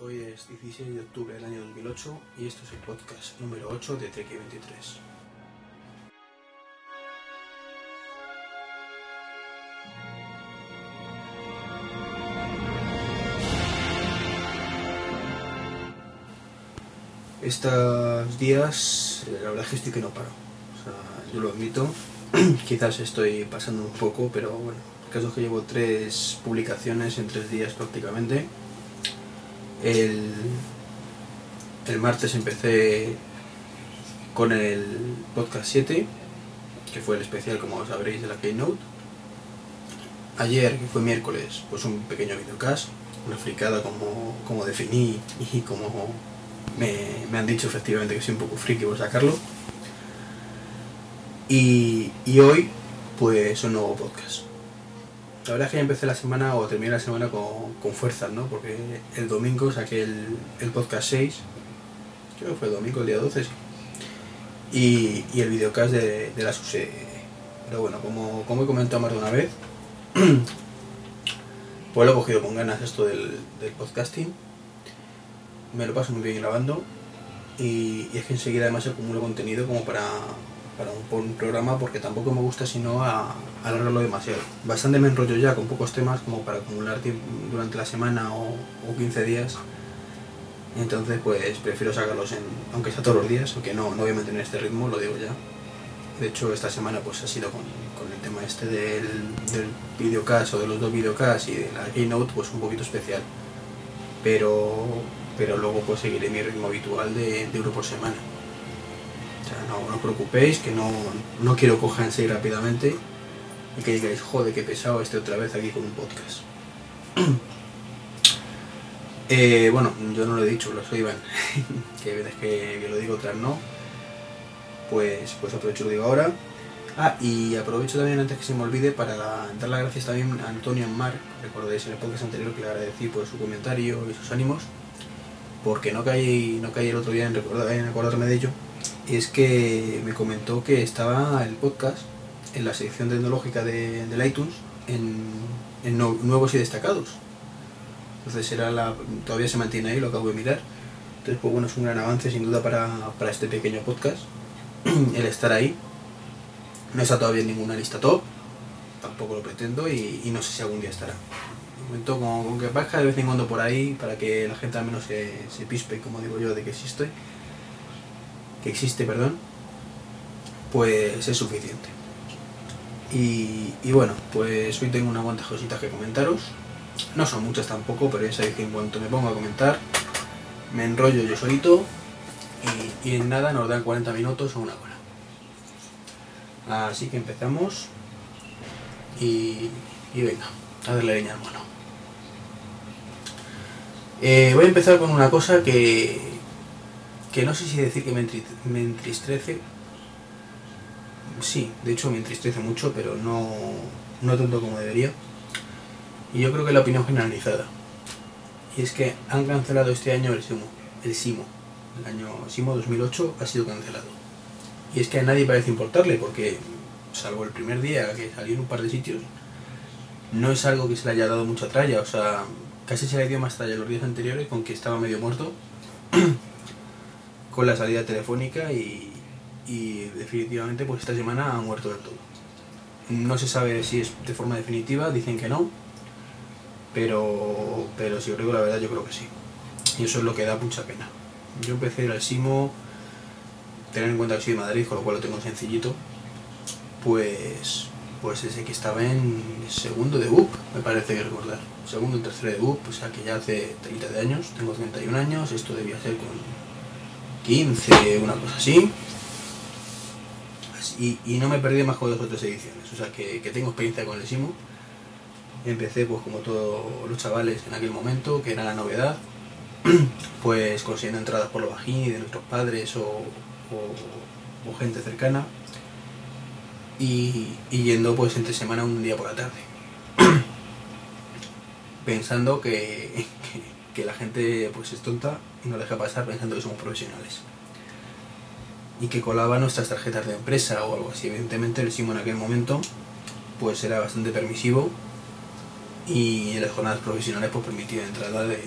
Hoy es 16 de octubre del año 2008 y esto es el podcast número 8 de Trek 23. Estos días, eh, la verdad es que estoy que no paro. Yo lo admito, quizás estoy pasando un poco, pero bueno, el caso es que llevo tres publicaciones en tres días prácticamente. El, el martes empecé con el podcast 7, que fue el especial, como sabréis, de la Keynote. Ayer, que fue miércoles, pues un pequeño videocast, una fricada como, como definí y como me, me han dicho efectivamente que soy un poco friki por sacarlo. Y, y hoy, pues un nuevo podcast. La verdad es que ya empecé la semana o terminé la semana con, con fuerzas, ¿no? Porque el domingo saqué el, el podcast 6, creo que fue el domingo, el día 12, sí. Y, y el videocast de, de la SUSE. Pero bueno, como, como he comentado más de una vez, pues lo he cogido con ganas esto del, del podcasting. Me lo paso muy bien grabando. Y, y es que enseguida además acumulo contenido como para, para un, un programa porque tampoco me gusta sino a, alargarlo demasiado. Bastante me enrollo ya con pocos temas como para acumular durante la semana o, o 15 días. Entonces pues prefiero sacarlos en, aunque sea todos los días, aunque no, no voy a mantener este ritmo, lo digo ya. De hecho esta semana pues ha sido con, con el tema este del, del videocast o de los dos videocasts y de la keynote pues un poquito especial. Pero, pero luego pues seguiré mi ritmo habitual de, de uno por semana. O sea, no, os preocupéis, que no, no quiero cogerse rápidamente y que digáis, joder, qué pesado este otra vez aquí con un podcast. eh, bueno, yo no lo he dicho, lo soy Iván, que veces que, que, lo digo, otras no. Pues, pues aprovecho y lo digo ahora. Ah, y aprovecho también antes que se me olvide para dar las gracias también a Antonio Mar, recordáis en el podcast anterior que le agradecí por su comentario y sus ánimos, porque no caí, no caí el otro día en, recordar, en acordarme de ello, es que me comentó que estaba el podcast en la sección tecnológica de, del iTunes en, en no, nuevos y destacados. Entonces era la, todavía se mantiene ahí, lo acabo de mirar. Entonces, pues bueno, es un gran avance sin duda para, para este pequeño podcast, el estar ahí. No está todavía en ninguna lista top, tampoco lo pretendo y, y no sé si algún día estará. De momento, con, con que baja de vez en cuando por ahí, para que la gente al menos se, se pispe, como digo yo, de que existe, que existe, perdón, pues es suficiente. Y, bueno, pues hoy tengo unas cuantas cositas que comentaros. No son muchas tampoco, pero ya sabéis que en cuanto me pongo a comentar, me enrollo yo solito y, en nada nos dan 40 minutos o una hora. Así que empezamos y, y venga, a darle leña al mono. Eh, voy a empezar con una cosa que, que no sé si decir que me, entristece sí, de hecho me entristece mucho, pero no, no tanto como debería. Y yo creo que la opinión generalizada. Y es que han cancelado este año el SIMO. El SIMO. El año SIMO 2008 ha sido cancelado. Y es que a nadie parece importarle, porque, salvo el primer día que salió en un par de sitios, no es algo que se le haya dado mucha tralla. O sea, casi se le dio más tralla los días anteriores con que estaba medio muerto. con la salida telefónica y, definitivamente pues esta semana ha muerto del todo. No se sabe si es de forma definitiva, dicen que no, pero, pero si os digo la verdad yo creo que sí. Y eso es lo que da mucha pena. Yo empecé al Simo, tener en cuenta que soy de Madrid, con lo cual lo tengo sencillito, pues, pues ese que estaba en segundo de BUP, me parece que recordar. Segundo y tercero de BUP, o sea que ya hace 30 de años, tengo 31 años, esto debía ser con 15, una cosa así. Y, y, no me perdí más con dos o tres ediciones, o sea que, que, tengo experiencia con el Simo. Empecé pues como todos los chavales en aquel momento, que era la novedad, pues consiguiendo entradas por lo bajín de nuestros padres o, o, gente cercana y, y, yendo pues entre semana un día por la tarde. Pensando que, que la gente pues es tonta y no deja pasar pensando que somos profesionales y que colaba nuestras tarjetas de empresa o algo así. Evidentemente el SIMO en aquel momento pues era bastante permisivo y las jornadas profesionales pues permitían entrada de,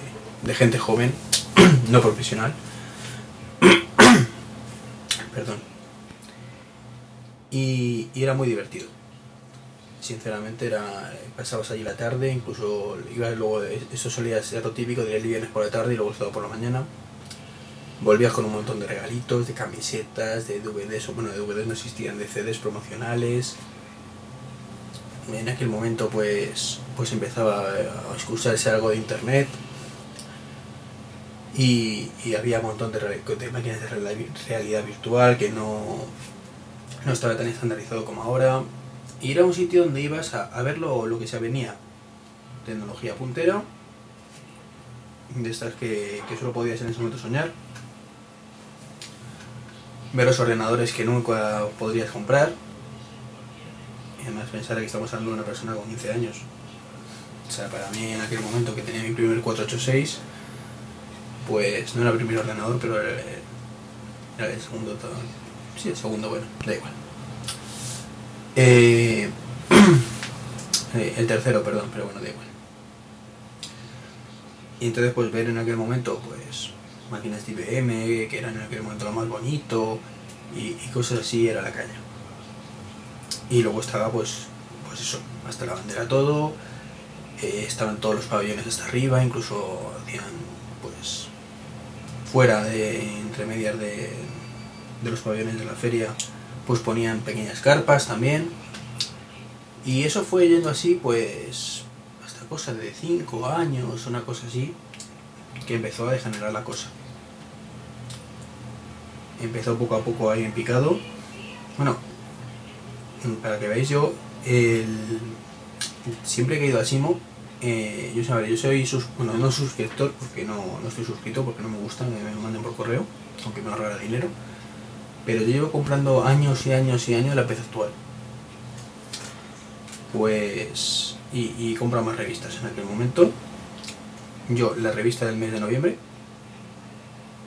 gente joven, no profesional. Perdón. Y era muy divertido sinceramente era pasabas allí la tarde incluso ibas luego eso solía ser lo típico de ir el viernes por la tarde y luego el sábado por la mañana. Volvías con un montón de regalitos de camisetas de DVDs o bueno de DVDs no existían de CDs promocionales. En aquel momento pues pues empezaba a escucharse algo de internet. Y, y había un montón de, de máquinas de realidad virtual que no no estaba tan estandarizado como ahora y era un sitio donde ibas a, a ver lo, lo, que se venía. Tecnología puntera, de estas que, que solo podías en ese momento soñar. Ver los ordenadores que nunca podrías comprar. Y además pensar que estamos hablando de una persona con 15 años. O sea, para mí en aquel momento que tenía mi primer 486, pues no era el primer ordenador, pero era, el segundo. Sí, el segundo, bueno, da igual. Eh, eh, el tercero, perdón, pero bueno, da igual. Y entonces pues ver en aquel momento pues máquinas de IBM, que eran en aquel momento lo más bonito, y, cosas así era la caña. Y luego estaba pues, pues eso, hasta la bandera todo, eh, estaban todos los pabellones hasta arriba, incluso hacían pues fuera de entre medias de, de los pabellones de la feria pues ponían pequeñas carpas también. Y eso fue yendo así, pues, hasta cosas de 5 años, una cosa así, que empezó a degenerar la cosa. Empezó poco a poco ahí en picado. Bueno, para que veáis yo, el... siempre que he ido a Simo, eh, yo, sabré, yo soy, sus... bueno, no suscriptor, porque no, no estoy suscrito, porque no me gusta que me manden por correo, aunque me ahorrara dinero pero yo llevo comprando años y años y años la PC actual. Pues. Y, y compro más revistas en aquel momento. Yo, la revista del mes de noviembre,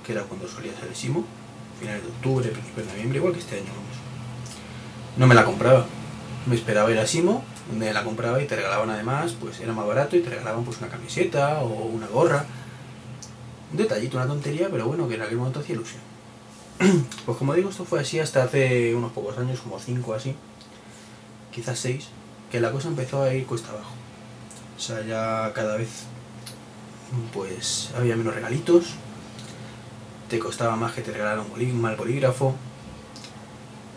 que era cuando solía ser el Simo, finales de octubre, principios de noviembre, igual que este año, vamos. No me la compraba. Me esperaba ir a Simo, donde la compraba y te regalaban además, pues era más barato y te regalaban pues una camiseta o una gorra. Un detallito, una tontería, pero bueno, que en aquel momento hacía ilusión. Pues como digo, esto fue así hasta hace unos pocos años, como 5 así, quizás 6, que la cosa empezó a ir cuesta abajo. O sea, ya cada vez pues había menos regalitos, te costaba más que te regalaran un mal bolígrafo.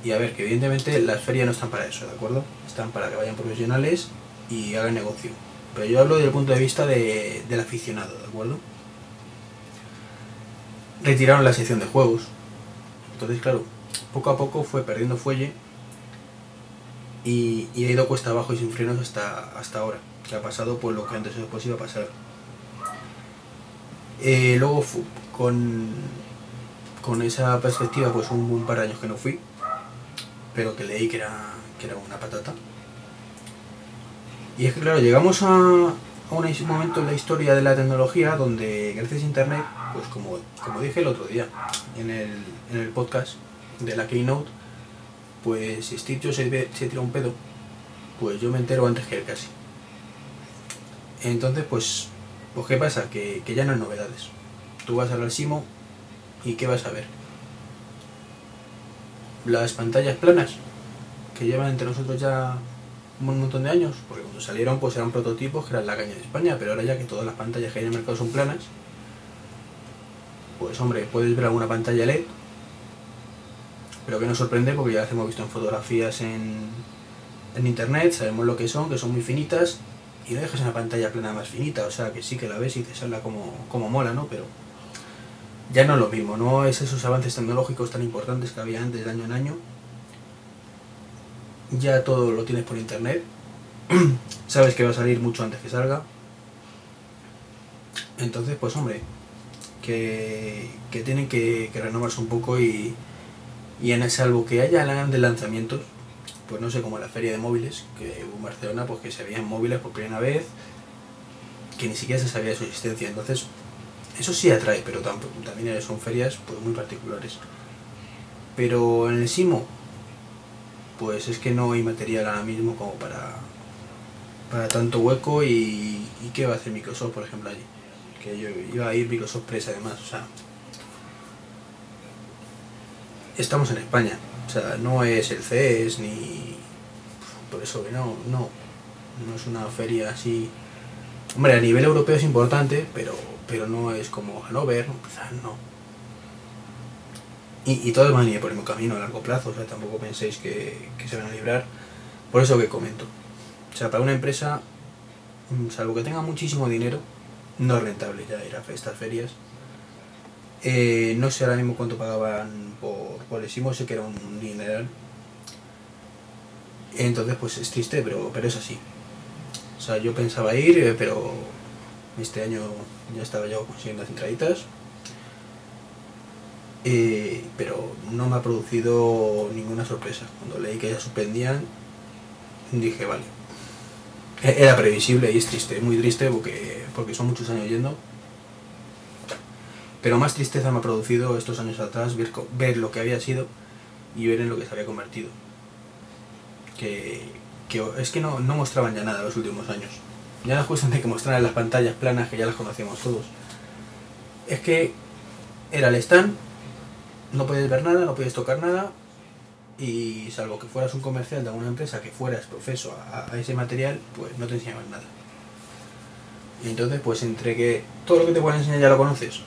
Y a ver, que evidentemente las ferias no están para eso, ¿de acuerdo? Están para que vayan profesionales y hagan negocio. Pero yo hablo desde el punto de vista de, del aficionado, ¿de acuerdo? Retiraron la sección de juegos, entonces, claro, poco a poco fue perdiendo fuelle y, y ha ido cuesta abajo y sin frenos hasta, hasta ahora, que ha pasado por lo que antes después iba a pasar. Eh, luego, con, con esa perspectiva, pues un, un, par de años que no fui, pero que leí que era, que era una patata. Y es que, claro, llegamos a, a un momento en la historia de la tecnología donde, gracias a Internet, pues como, como dije el otro día en el, en el podcast de la Keynote, pues si Steve Jobs se, se tira un pedo, pues yo me entero antes que él casi. Entonces, pues, pues ¿qué pasa? Que, que ya no hay novedades. Tú vas al Simo y ¿qué vas a ver? Las pantallas planas, que llevan entre nosotros ya un montón de años, porque cuando salieron pues eran prototipos que eran la caña de España, pero ahora ya que todas las pantallas que hay en el mercado son planas, pues hombre, puedes ver alguna pantalla LED, pero que nos sorprende porque ya las hemos visto en fotografías en, en internet, sabemos lo que son, que son muy finitas, y no dejas una pantalla plana más finita, o sea que sí que la ves y te sale como, como mola, ¿no? Pero ya no es lo mismo, no es esos avances tecnológicos tan importantes que había antes de año en año. Ya todo lo tienes por internet, sabes que va a salir mucho antes que salga. Entonces, pues hombre, que, que tienen que, que, renovarse un poco y, y en salvo que haya grandes lanzamientos, pues no sé, como la feria de móviles, que hubo en Barcelona, pues que se veían móviles por primera vez, que ni siquiera se sabía de su existencia. Entonces, eso sí atrae, pero también son ferias pues, muy particulares. Pero en el Simo, pues es que no hay material ahora mismo como para para tanto hueco y, y qué va a hacer Microsoft, por ejemplo, allí. Que yo iba a ir Microsoft Press además, o sea. Estamos en España, o sea, no es el CES ni. Por eso que no, no. No es una feria así. Hombre, a nivel europeo es importante, pero, pero no es como o sea, no. Y, y todos van a ir por el mismo camino a largo plazo, o sea, tampoco penséis que, que se van a librar. Por eso que comento. O sea, para una empresa, mm, salvo que tenga muchísimo dinero, no rentable ya ir a estas ferias. Eh, no sé ahora mismo cuánto pagaban por, por el sé que era un dineral. Entonces, pues es triste, pero, pero es así. O sea, yo pensaba ir, eh, pero este año ya estaba yo consiguiendo las entraditas. Eh, pero no me ha producido ninguna sorpresa. Cuando leí que ya suspendían, dije, vale. E- Era previsible y es triste, muy triste porque, porque son muchos años yendo. Pero más tristeza me ha producido estos años atrás ver, ver lo que había sido y ver en lo que se había convertido. Que, que es que no, no mostraban ya nada los últimos años. Ya no es cuestión de que mostraran las pantallas planas que ya las conocíamos todos. Es que era el stand, no podías ver nada, no podías tocar nada y salvo que fueras un comercial de alguna empresa que fueras profeso a, ese material, pues no te enseñaban nada. Y entonces, pues entre que todo lo que te puedan enseñar ya lo conoces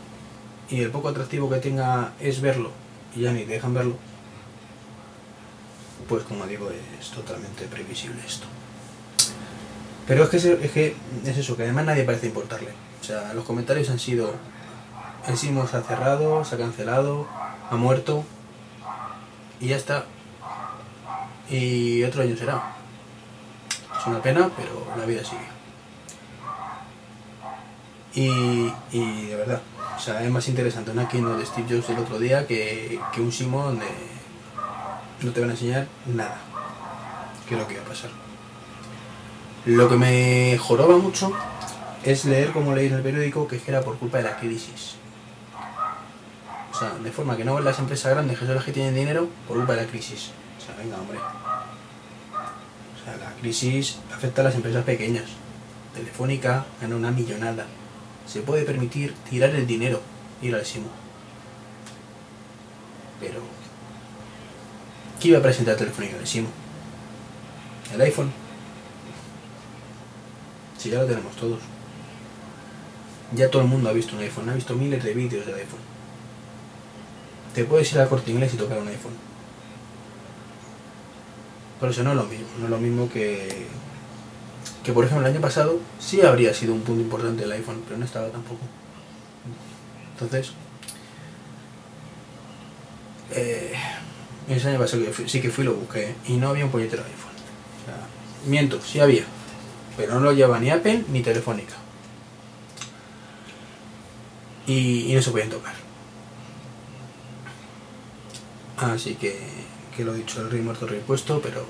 y el poco atractivo que tenga es verlo y ya ni te dejan verlo, pues como digo, es totalmente previsible esto. Pero es que es, que es eso, que además nadie parece importarle. O sea, los comentarios han sido, el se ha cerrado, se ha cancelado, ha muerto y ya está. Y otro año será. Es una pena, pero la vida sigue. Y, y de verdad, o sea, es más interesante una keynote de Steve Jobs el otro día que, que un Simo donde no te van a enseñar nada. Que es lo que va a pasar. Lo que me joroba mucho es leer como leí en el periódico que que era por culpa de la crisis. O sea, de forma que no las empresas grandes que son las que tienen dinero por culpa de la crisis. O sea, venga, hombre. O sea, la crisis afecta a las empresas pequeñas. Telefónica gana una millonada. Se puede permitir tirar el dinero, ir al Simo. Pero. ¿Qué iba a presentar Telefónica en el Simo? ¿El iPhone? Si ya lo tenemos todos. Ya todo el mundo ha visto un iPhone, ha visto miles de vídeos del iPhone. Te puedes ir al corte inglés y tocar un iPhone. Por eso no es lo mismo, no es lo mismo que, que por ejemplo el año pasado sí habría sido un punto importante el iPhone, pero no estaba tampoco. Entonces, eh, ese año pasado que sí que fui lo busqué y no había un puñetero iPhone. O sea, miento, sí había, pero no lo lleva ni Apple ni Telefónica. Y, y no se podían tocar. Así que, que lo dicho, el rey muerto, el rey puesto, pero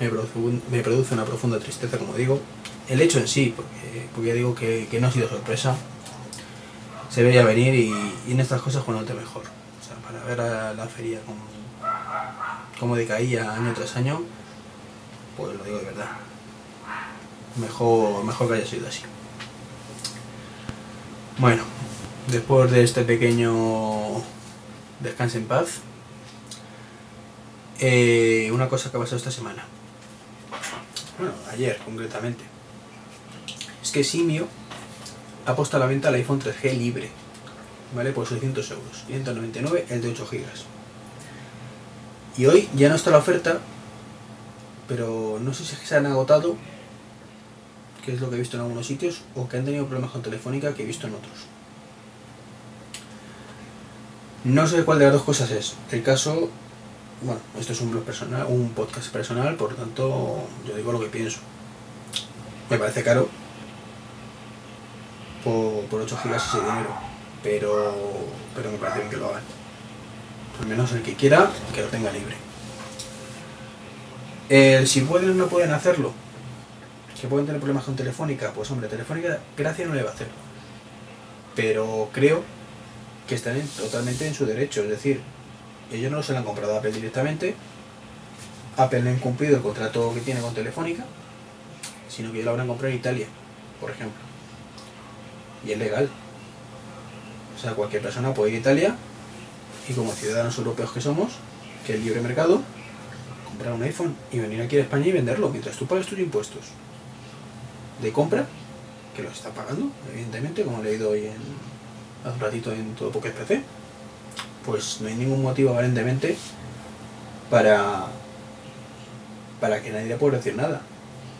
me produce, me produce una profunda tristeza, como digo. El hecho en sí, porque, ya digo que, que no ha sido sorpresa, se veía venir y, y en estas cosas te mejor. O sea, para ver a la feria como, como decaía año tras año, pues lo digo de verdad. Mejor, mejor que haya sido así. Bueno, después de este pequeño descanso en paz, eh, una cosa que ha pasado esta semana. Bueno, ayer concretamente. Es que Simio ha puesto a la venta el iPhone 3G libre, ¿vale? Por 600 euros. 599 el de 8 GB. Y hoy ya no está la oferta, pero no sé si se han agotado, que es lo que he visto en algunos sitios, o que han tenido problemas con Telefónica que he visto en otros. No sé cuál de las dos cosas es. El caso, bueno, esto es un blog personal, un podcast personal, por lo tanto, yo digo lo que pienso. Me parece caro por, por 8 gigas ese dinero, pero, pero me parece bien que lo hagan. Al menos el que quiera, que lo tenga libre. El si pueden no pueden hacerlo, que pueden tener problemas con Telefónica, pues hombre, Telefónica gracia no le va a hacer. Pero creo que están en- totalmente en su derecho, es decir, ellos no se lo han comprado a Apple directamente, Apple no ha incumplido el contrato que tiene con Telefónica, sino que ya lo habrán comprado en Italia, por ejemplo. Y es legal. O sea, cualquier persona puede ir a Italia y como ciudadanos europeos que somos, que es libre mercado, comprar un iPhone y venir aquí a España y venderlo mientras tú pagas tus impuestos de compra, que los está pagando, evidentemente, como he leído hoy en, hace un ratito en todo Pocket PC, pues no hay ningún motivo aparentemente para, para que nadie le pueda decir nada.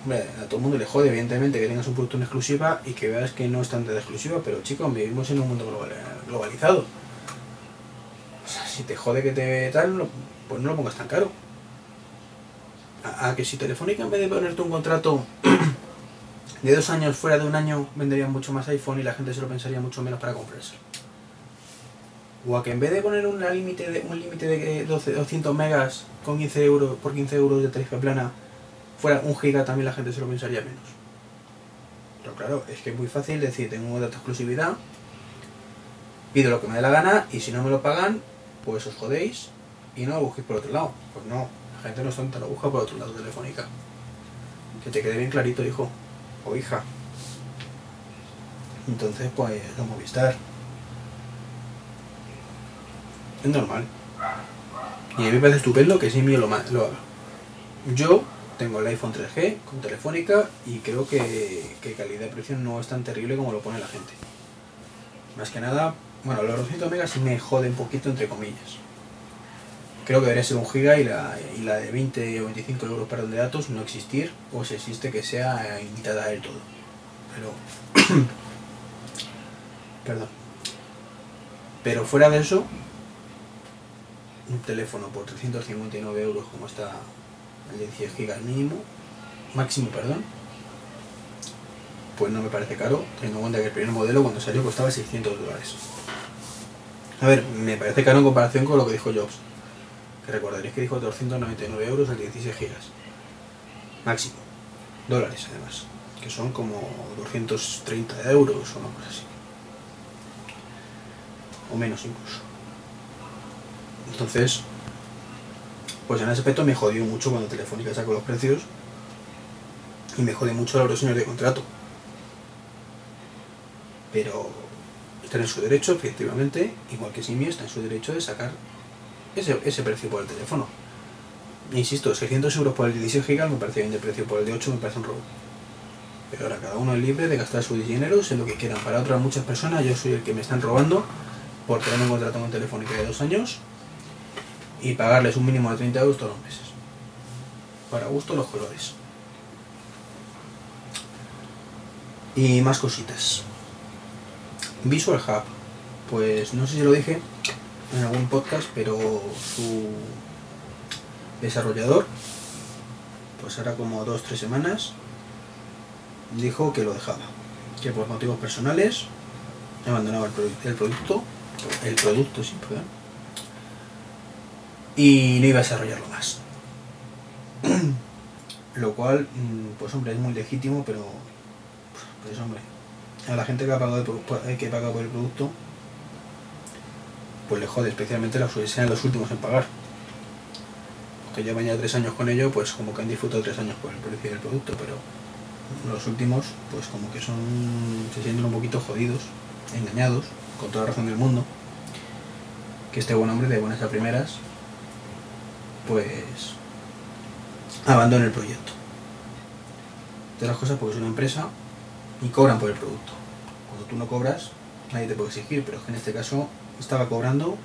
Hombre, a todo el mundo le jode, evidentemente, que tengas un producto en exclusiva y que veas que no es tan de exclusiva, pero chicos, vivimos en un mundo global- globalizado. O sea, si te jode que te tal, pues no lo pongas tan caro. A, que si Telefónica en vez de ponerte un contrato de dos años fuera de un año vendería mucho más iPhone y la gente se lo pensaría mucho menos para comprarse. O a que en vez de poner una límite de, un límite de 12, 200 megas con 15 euros por 15 euros de tarifa plana fuera un giga también la gente se lo pensaría menos. Pero claro, es que es muy fácil decir, tengo de exclusividad, pido lo que me dé la gana y si no me lo pagan, pues os jodéis y no lo busquéis por otro lado. Pues no, la gente no es tonta, lo busca por otro lado telefónica. Que te quede bien clarito, hijo o hija. Entonces, pues, lo Movistar. Es normal. Y a mí me parece estupendo que Simi lo, lo haga. Yo tengo el iPhone 3G con Telefónica y creo que, que calidad-precio no es tan terrible como lo pone la gente. Más que nada, bueno, los 200 megas me jode un poquito entre comillas. Creo que debería ser un giga y la, y la de 20 o 25 euros para el de datos no existir, o si existe que sea invitada del todo. Pero. Perdón. Pero fuera de eso, un teléfono por 359 euros, como está el de 10 gigas mínimo, máximo, perdón, pues no me parece caro, teniendo en cuenta que el primer modelo cuando salió costaba 600 dólares. A ver, me parece caro en comparación con lo que dijo Jobs que recordaréis que dijo 299 euros el 16 gigas. Máximo. Dólares, además. Que son como 230 euros o una cosa así. O menos incluso. Entonces, pues en ese aspecto me jodió mucho cuando Telefónica sacó los precios. Y me jode mucho la erosión de contrato. Pero está en su derecho, efectivamente, igual que Simi está en su derecho de sacar ese, ese precio por el teléfono. Insisto, 600 euros por el 16 GB me parece bien de precio, por el de 8 me parece un robo. Pero ahora cada uno es libre de gastar sus dineros en lo que quieran. Para otras muchas personas yo soy el que me están robando por tener un contrato con Telefónica de dos años y pagarles un mínimo de 30 euros todos los meses. Para gusto los colores. Y más cositas. Visual Hub. Pues no sé si lo dije, en algún podcast, pero su desarrollador, pues ahora como dos tres semanas, dijo que lo dejaba, que por motivos personales abandonaba el, el producto, el producto, sí, y no iba a desarrollarlo más. Lo cual, mm, pues hombre, es muy legítimo, pero pues hombre, a la gente que ha pagado, el pro- que paga por el producto, pues le jode, especialmente los que sean los últimos en pagar. Que llevan ya tres años con ello, pues como que han disfrutado tres años por el precio del producto, pero los últimos, pues como que son, se sienten un poquito jodidos, engañados, con toda razón del mundo. Que este buen hombre de buenas a primeras, pues abandone el proyecto. De las cosas porque es una empresa y cobran por el producto. Cuando tú no cobras, nadie te puede exigir, pero es que en este caso estaba cobrando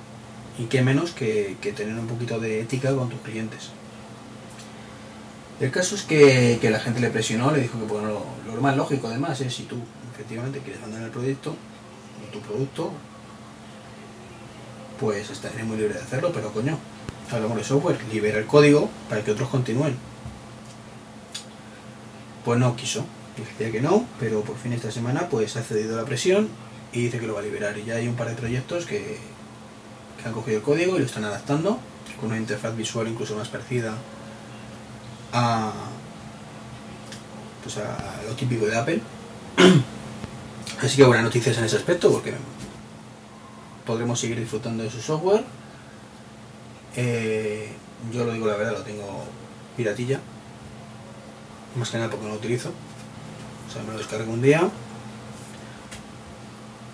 y qué menos que, que tener un poquito de ética con tus clientes. El caso es que, que la gente le presionó, le dijo que bueno, lo, lo más lógico además es si tú efectivamente quieres mandar el proyecto tu producto, pues estaré muy libre de hacerlo, pero coño, hablamos de software, libera el código para que otros continúen. Pues no quiso, decía que no, pero por fin esta semana pues ha cedido la presión y dice que lo va a liberar. Y ya hay un par de proyectos que, que han cogido el código y lo están adaptando con una interfaz visual incluso más parecida a, pues a lo típico de Apple. Así que buenas noticias en ese aspecto porque podremos seguir disfrutando de su software. Eh, yo lo digo la verdad, lo tengo piratilla. Más que nada porque no lo utilizo. O sea, me lo descargué un día,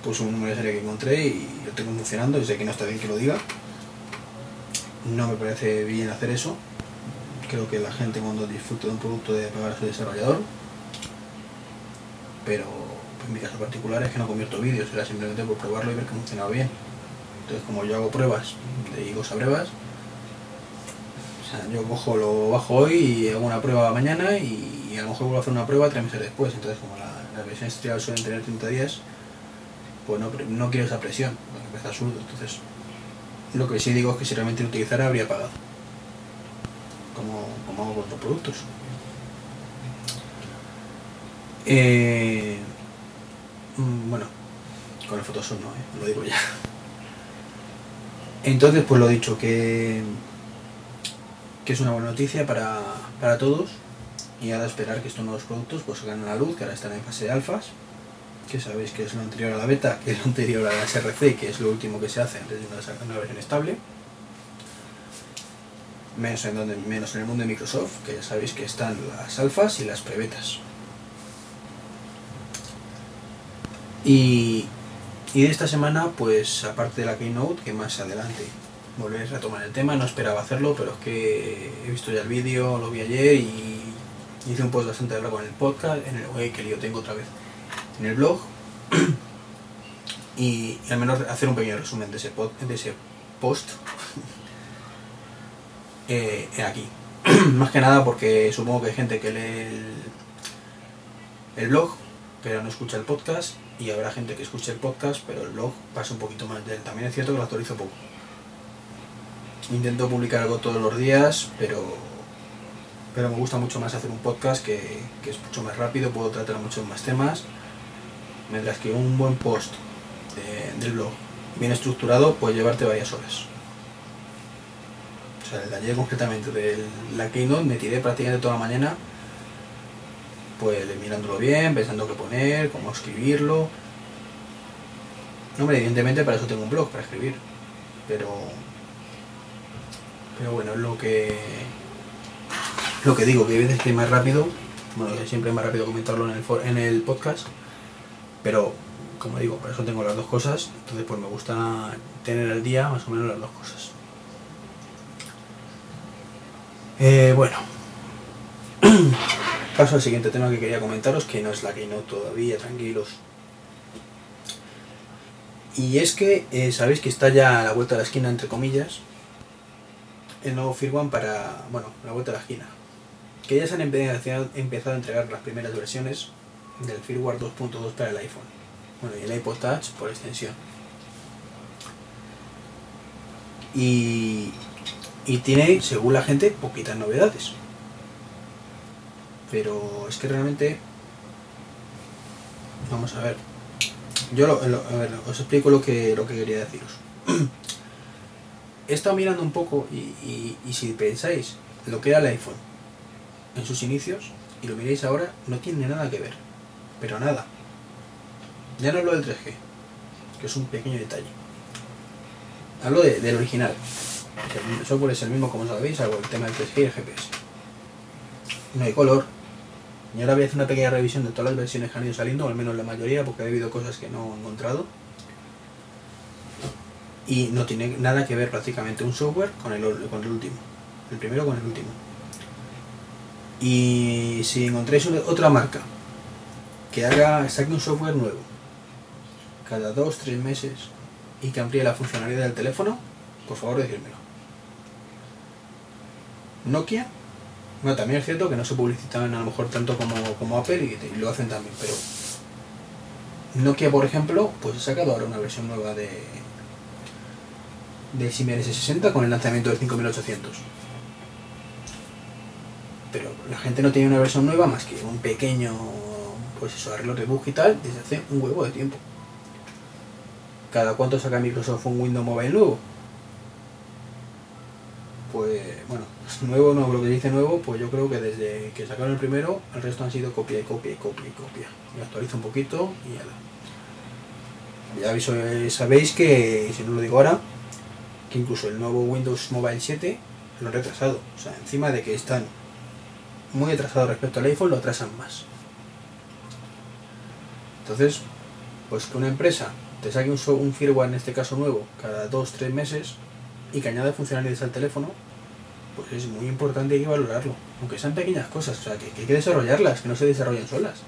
puse un número de serie que encontré y lo tengo funcionando, y sé que no está bien que lo diga. No me parece bien hacer eso. Creo que la gente cuando disfruta de un producto debe pagar a su desarrollador. Pero en mi caso particular es que no convierto vídeos, era simplemente por probarlo y ver que funcionaba bien. Entonces como yo hago pruebas de higos a brevas, o sea, yo cojo, lo bajo hoy y hago una prueba mañana y, a lo mejor vuelvo a hacer una prueba tres meses después. Entonces como la, las versiones trial suelen tener 30 días, pues no, no quiero esa presión, me parece absurdo. Entonces lo que sí digo es que si realmente lo utilizara habría pagado. Como, como hago con otros productos. Eh, mm, bueno, con el Photoshop no, eh, lo digo ya. Entonces, pues lo dicho, que, que es una buena noticia para, para todos y ahora esperar que estos nuevos productos pues salgan a la luz, que ahora están en fase de alfas, que sabéis que es lo anterior a la beta, que es lo anterior a la SRC, que es lo último que se hace antes de una, una versión estable. Menos en, donde, menos en el mundo de Microsoft, que ya sabéis que están las alfas y las prebetas. Y, y de esta semana, pues aparte de la Keynote, que más adelante. Volveré a retomar el tema, no esperaba hacerlo, pero es que he visto ya el vídeo, lo vi ayer y hice un post bastante largo en el podcast, en el que yo tengo otra vez en el blog, y, y al menos hacer un pequeño resumen de ese, pod, de ese post eh, aquí. Más que nada porque supongo que hay gente que lee el, el blog, pero no escucha el podcast y habrá gente que escuche el podcast, pero el blog pasa un poquito más de él. También es cierto que lo actualizo poco. Intento publicar algo todos los días, pero, pero me gusta mucho más hacer un podcast que, que es mucho más rápido, puedo tratar muchos más temas, mientras que un buen post de- del blog bien estructurado puede llevarte varias horas. O sea, el de ayer concretamente de la Keynote me tiré prácticamente toda la mañana pues mirándolo bien, pensando qué poner, cómo escribirlo. No, hombre, evidentemente para eso tengo un blog, para escribir. Pero. Pero bueno, es lo que. Lo que digo, que hay veces que más rápido. Bueno, siempre es más rápido comentarlo en el, for- en el podcast. Pero, como digo, para eso tengo las dos cosas. Entonces, pues me gusta tener al día más o menos las dos cosas. Eh, bueno. Paso al siguiente tema que quería comentaros, que no es la Keynote todavía, tranquilos. Y es que eh, sabéis que está ya a la vuelta de la esquina, entre comillas, el nuevo Firmware para, bueno, la vuelta de la esquina. Que ya se han empe- empezado a entregar las primeras versiones del firmware 2.2 para el iPhone. Bueno, y el iPod Touch por extensión. Y, y tiene, según la gente, poquitas novedades. Pero es que realmente... Vamos a ver. Yo os explico lo que, lo que quería deciros. He estado mirando un poco y, si pensáis lo que era el iPhone en sus inicios y lo miráis ahora, no tiene nada que ver. Pero nada. Ya no hablo del 3G, que es un pequeño detalle. Hablo de- del original. El software es el mismo, como sabéis, salvo el tema del 3G y el GPS. No hay color. Y ahora voy a hacer una pequeña revisión de todas las versiones que han ido saliendo, al menos la mayoría, porque ha habido cosas que no he encontrado. Y no tiene nada que ver prácticamente un software con el, último. El primero con el último. Y si encontráis otra marca que haga, saque un software nuevo cada dos, tres meses y que amplíe la funcionalidad del teléfono, por favor decírmelo. Nokia, bueno, también es cierto que no se publicitan a lo mejor tanto como, como Apple y, lo hacen también, pero Nokia, por ejemplo, pues ha sacado ahora una versión nueva de del Symbian S60 con el lanzamiento del 5800. Pero la gente no tiene una versión nueva más que un pequeño, pues eso, arreglo de bug y tal desde hace un huevo de tiempo. ¿Cada cuánto saca Microsoft un Windows Mobile nuevo? Pues, bueno, nuevo no, lo que dice nuevo, pues yo creo que desde que sacaron el primero, el resto han sido copia y copia y copia y copia. Y actualiza un poquito y ya Ya eh, sabéis que, si no lo digo ahora, que incluso el nuevo Windows Mobile 7 lo han retrasado. O sea, encima de que están muy atrasados respecto al iPhone, lo atrasan más. Entonces, pues que una empresa te saque un, firmware, en este caso nuevo, cada dos, tres meses y que añade funcionalidades al teléfono, pues es muy importante hay que valorarlo. Aunque sean pequeñas cosas, o sea, que, hay que desarrollarlas, que no se desarrollen solas.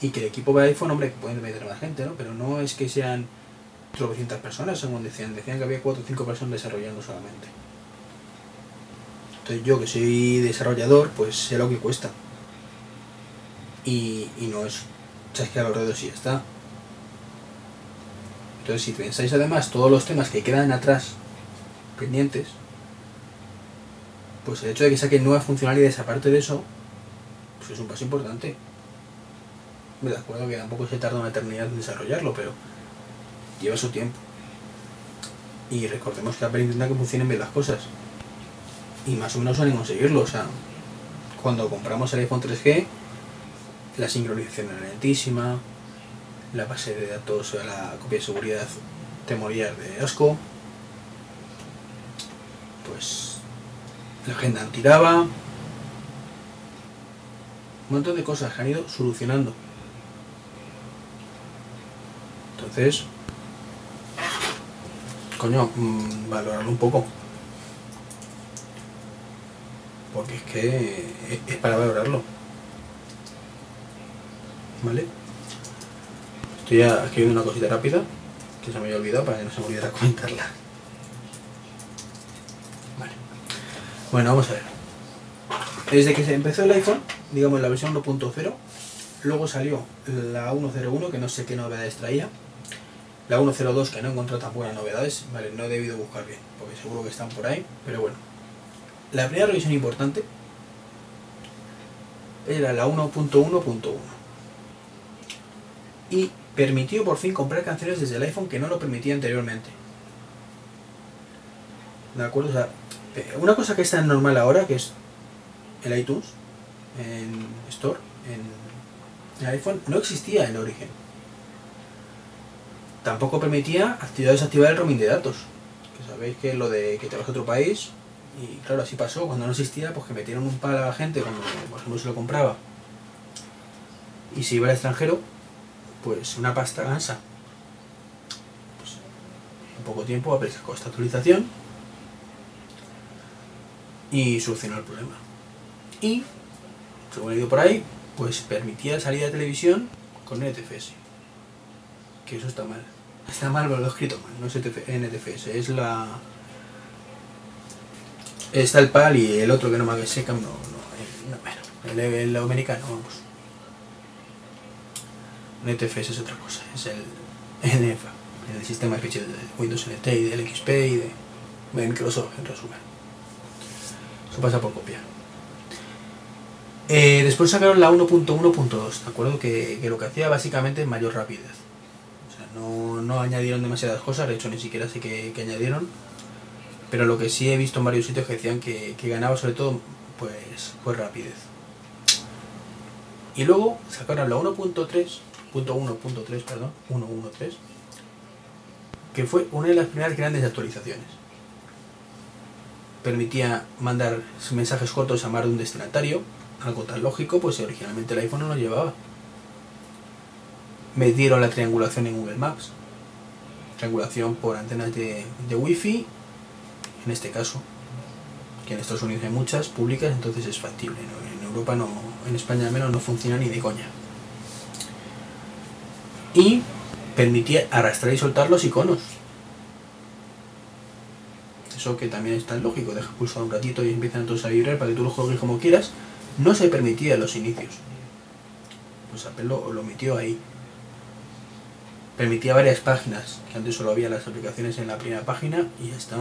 Y que el equipo de iPhone, hombre, que pueden meter más gente, ¿no? Pero no es que sean 300 personas, según decían. Decían que había 4 o 5 personas desarrollando solamente. Entonces yo que soy desarrollador, pues sé lo que cuesta. Y, y no es chasquear los dedos y ya está. Entonces si pensáis además todos los temas que quedan atrás, pendientes, pues el hecho de que saquen nuevas funcionalidades aparte de eso, pues es un paso importante. Me acuerdo que tampoco se tarda una eternidad en desarrollarlo, pero lleva su tiempo. Y recordemos que Apple intenta que funcionen bien las cosas. Y más o menos suelen conseguirlo. O sea, cuando compramos el iPhone 3G, la sincronización era lentísima, la base de datos, la copia de seguridad te de asco. Pues no tiraba. Un montón de cosas que han ido solucionando. Entonces, coño, mm, valorarlo un poco. Porque es que es- para valorarlo. ¿Vale? Estoy escribiendo una cosita rápida que se me había olvidado para que no se me olvidara comentarla. Vale. Bueno, vamos a ver. Desde que se empezó el iPhone, digamos la versión 1.0, luego salió la 1.01 que no sé qué novedades traía. La 1.02 que no he tan buenas novedades, vale, no he debido buscar bien, porque seguro que están por ahí, pero bueno. La primera revisión importante era la 1.1.1 y permitió por fin comprar canciones desde el iPhone que no lo permitía anteriormente. ¿De acuerdo? O sea, una cosa que está normal ahora, que es el iTunes en Store, en el iPhone, no existía en origen. Tampoco permitía activar o desactivar el roaming de datos. Que sabéis que lo de que te vas a otro país, y claro, así pasó, cuando no existía, pues que metieron un palo a la gente cuando, por ejemplo, se lo compraba. Y si iba al extranjero, pues una pasta gansa. Pues, en poco tiempo Apple sacó esta actualización y solucionó el problema. Y, según he ido por ahí, pues permitía salida de televisión con NTFS. Que eso está mal. Está mal, pero lo he escrito mal, no es NTF NTFS, es la... Está el PAL y el otro que no me seca, no, no, no, el, el americano, vamos. NTFS es otra cosa, es el NFA, el sistema de de Windows NT y del XP y de Microsoft, en resumen. Eso pasa por copiar. Eh, después sacaron la 1.1.2, ¿de acuerdo? Que, lo que hacía básicamente es mayor rapidez. No, añadieron demasiadas cosas, de hecho ni siquiera sé qué, añadieron. Pero lo que sí he visto en varios sitios que decían que, ganaba sobre todo pues, pues rapidez. Y luego sacaron la 1.3 punto 1.3, perdón, 1.1.3, que fue una de las primeras grandes actualizaciones. Permitía mandar mensajes cortos a más de un destinatario, algo tan lógico, pues originalmente el iPhone no lo llevaba. Metieron la triangulación en Google Maps, triangulación por antenas de, de Wi-Fi, en este caso, que en Estados Unidos hay muchas públicas, entonces es factible. En Europa no, en España al menos no funciona ni de coña y permitía arrastrar y soltar los iconos. Eso que también es tan lógico, deja pulsar un ratito y empiezan todos a vibrar para que tú lo juegues como quieras, no se permitía en los inicios. Pues Apple lo, lo metió ahí. Permitía varias páginas, que antes solo había las aplicaciones en la primera página y ya está.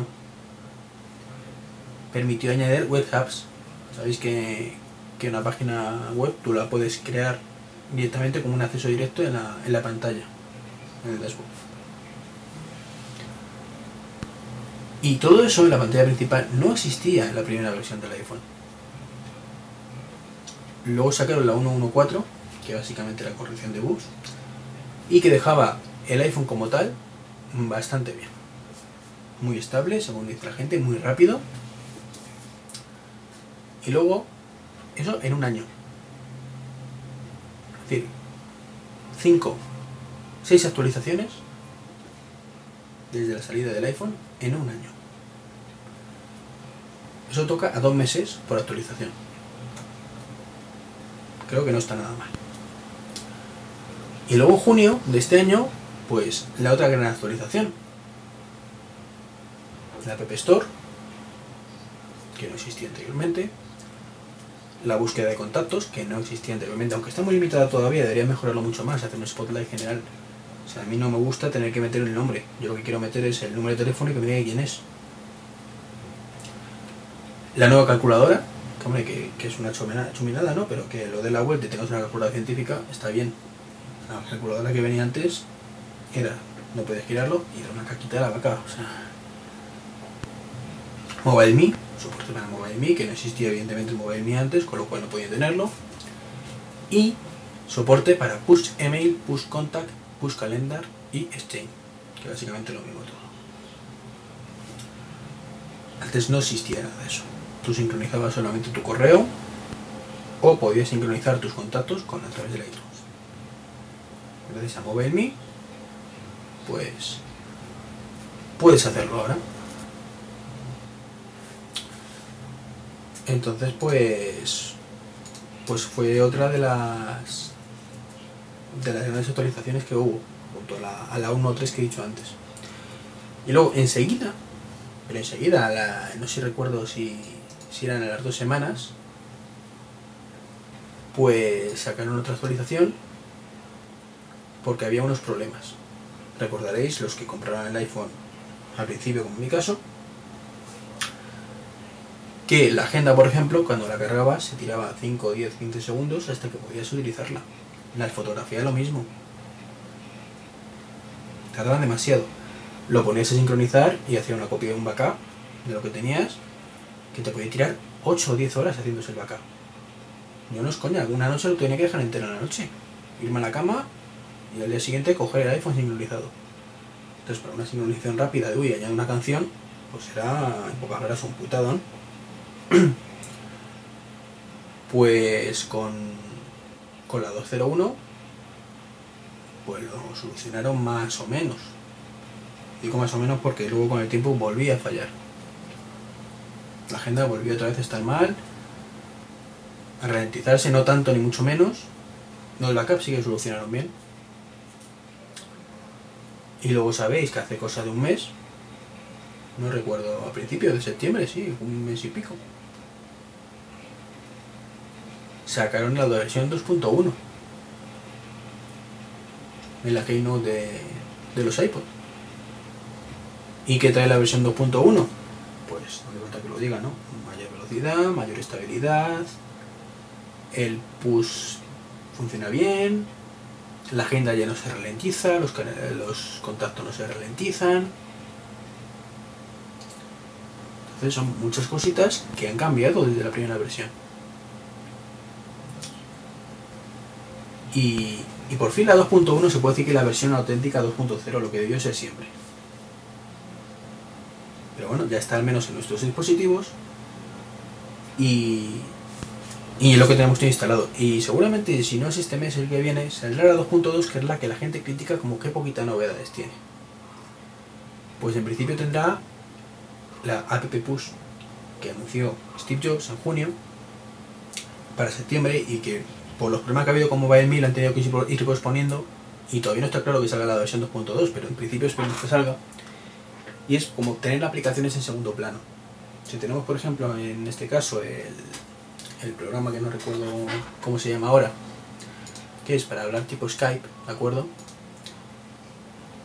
Permitió añadir web hubs. Sabéis que, que una página web tú la puedes crear directamente como un acceso directo en la, en la pantalla, en el dashboard. Y todo eso en la pantalla principal no existía en la primera versión del iPhone. Luego sacaron la 1.1.4, que básicamente era corrección de bugs, y que dejaba el iPhone como tal bastante bien. Muy estable, según dice la gente, muy rápido. Y luego, eso en un año. Es decir, 5, 6 actualizaciones desde la salida del iPhone en un año. Eso toca a dos meses por actualización. Creo que no está nada mal. Y luego junio de este año, pues la otra gran actualización. La App Store, que no existía anteriormente. La búsqueda de contactos, que no existía anteriormente, aunque está muy limitada todavía, debería mejorarlo mucho más, hacer un spotlight general. O sea, a mí no me gusta tener que meter el nombre. Yo lo que quiero meter es el número de teléfono y que me diga quién es. La nueva calculadora, que, hombre, que, es una chuminada, ¿no? Pero que lo de la web de tengas una calculadora científica está bien. La calculadora que venía antes era, no puedes girarlo y era una caquita de la vaca. O sea, MobileMe, soporte para MobileMe, que no existía evidentemente MobileMe antes, con lo cual no podía tenerlo. Y soporte para Push Email, Push Contact, Push Calendar y Exchange, que básicamente lo mismo todo. Antes no existía nada de eso. Tú sincronizabas solamente tu correo o podías sincronizar tus contactos con a través del iTunes. Gracias a MobileMe, pues puedes hacerlo ahora. Entonces, pues, pues fue otra de las de las grandes actualizaciones que hubo, junto a la, a la 1.3 que he dicho antes. Y luego, enseguida, pero enseguida, la- no sé si recuerdo si, si eran a las dos semanas, pues sacaron otra actualización porque había unos problemas. Recordaréis los que compraron el iPhone al principio, como en mi caso, que la agenda, por ejemplo, cuando la cargabas se tiraba 5, 10, 15 segundos hasta que podías utilizarla. La fotografía lo mismo. Tardaban demasiado. Lo ponías a sincronizar y hacía una copia de un backup de lo que tenías que te podía tirar 8 o 10 horas haciéndose el backup. Yo no es coña, alguna noche lo tenía que dejar entero en la noche. Irme a la cama y al día siguiente coger el iPhone sincronizado. Entonces, para una sincronización rápida de uy, añade una canción, pues era en pocas horas un putadón. Pues con, con la 201, pues lo solucionaron más o menos. Digo más o menos porque luego con el tiempo volvía a fallar. La agenda volvió otra vez a estar mal, a ralentizarse, no tanto ni mucho menos. No, el backup sí que solucionaron bien. Y luego sabéis que hace cosa de un mes, no recuerdo, a principios de septiembre, sí, un mes y pico. Sacaron la versión 2.1 en la keynote de, de los iPod. ¿Y qué trae la versión 2.1? Pues no me falta que lo diga, ¿no? Mayor velocidad, mayor estabilidad, el push funciona bien, la agenda ya no se ralentiza, los, los contactos no se ralentizan. Entonces son muchas cositas que han cambiado desde la primera versión. Y, por fin la 2.1 se puede decir que la versión auténtica 2.0, lo que debió ser siempre. Pero bueno, ya está al menos en nuestros dispositivos y, y es lo que tenemos instalado. Y seguramente si no es este mes el que viene, saldrá la 2.2 que es la que la gente critica como que poquita novedades tiene. Pues en principio tendrá la app push que anunció Steve Jobs en junio para septiembre y que por los problemas que ha habido con MobileMe la han tenido que ir posponiendo y todavía no está claro que salga la versión 2.2, pero en principio esperemos que salga. Y es como tener aplicaciones en segundo plano. Si tenemos, por ejemplo, en este caso el, el programa que no recuerdo cómo se llama ahora, que es para hablar tipo Skype, ¿de acuerdo?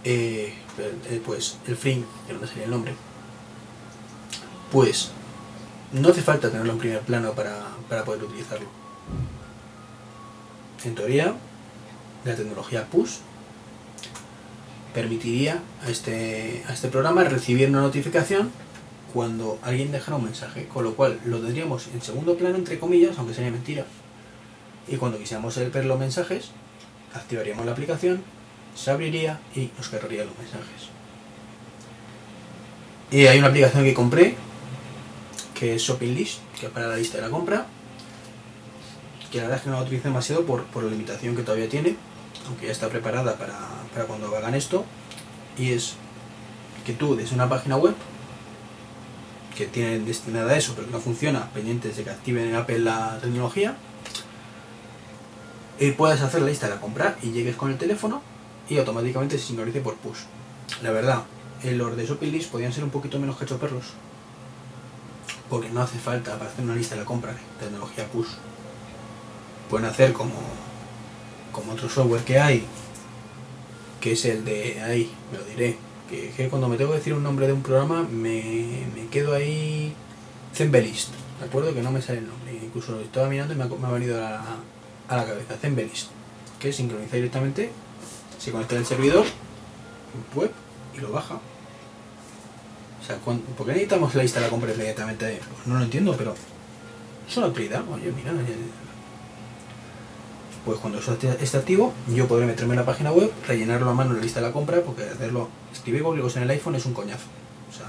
Eh, eh, pues el Fring, que no me salía el nombre, pues no hace falta tenerlo en primer plano para, para poder utilizarlo. En teoría, la tecnología push permitiría a este, a este programa recibir una notificación cuando alguien dejara un mensaje, con lo cual lo tendríamos en segundo plano, entre comillas, aunque sería mentira. Y cuando quisiéramos ver los mensajes, activaríamos la aplicación, se abriría y nos cargaría los mensajes. Y hay una aplicación que compré, que es Shopping List, que es para la lista de la compra, que la verdad es que no la utilizo demasiado por, por la limitación que todavía tiene, aunque ya está preparada para, para cuando hagan esto, y es que tú desde una página web que tiene destinada a eso, pero que no funciona, pendientes de que activen en Apple la tecnología, y puedes hacer la lista de la compra y llegues con el teléfono y automáticamente se sincronice por push. La verdad, los de Shopping List podían ser un poquito menos cachoperros, porque no hace falta para hacer una lista de la compra tecnología push. Pueden hacer como, como otro software que hay, que es el de ahí, me lo diré, que, que cuando me tengo que decir un nombre de un programa me, me quedo ahí Zenbelist, ¿de acuerdo? Que no me sale el nombre, incluso lo estaba mirando y me ha, me ha venido a la, a la cabeza, Zenbelist, que sincroniza directamente, se conecta al servidor web y lo baja. O sea, ¿cuán- ¿por qué necesitamos la lista de la compra inmediatamente? Pues no lo entiendo, pero es una utilidad. Oye, mira, el- pues cuando eso esté activo, yo podré meterme en la página web, rellenarlo a mano en la lista de la compra, porque hacerlo, escribir códigos en el iPhone es un coñazo. O sea,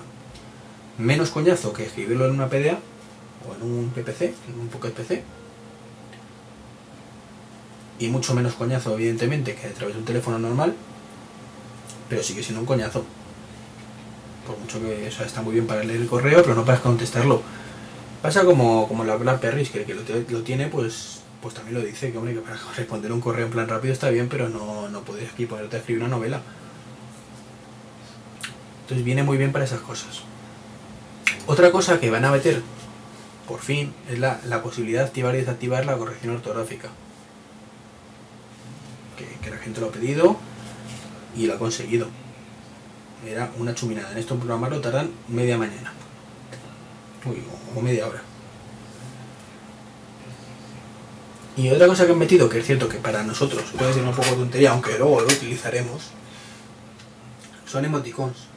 menos coñazo que escribirlo en una PDA o en un PPC, en un Pocket PC. Y mucho menos coñazo, evidentemente, que a través de un teléfono normal, pero sigue siendo un coñazo. Por mucho que o sea, está muy bien para leer el correo, pero no para contestarlo. Pasa como, como la BlackBerry, que que lo, lo tiene, pues pues también lo dice, que hombre, que para responder un correo en plan rápido está bien, pero no, no puedes aquí ponerte a escribir una novela. Entonces viene muy bien para esas cosas. Otra cosa que van a meter, por fin, es la, la posibilidad de activar y desactivar la corrección ortográfica. Que, la gente lo ha pedido y lo ha conseguido. Era una chuminada. En esto en programarlo tardan media mañana. Uy, o media hora. Y otra cosa que han metido, que es cierto que para nosotros puede ser un poco tontería, aunque luego lo utilizaremos, son emoticons.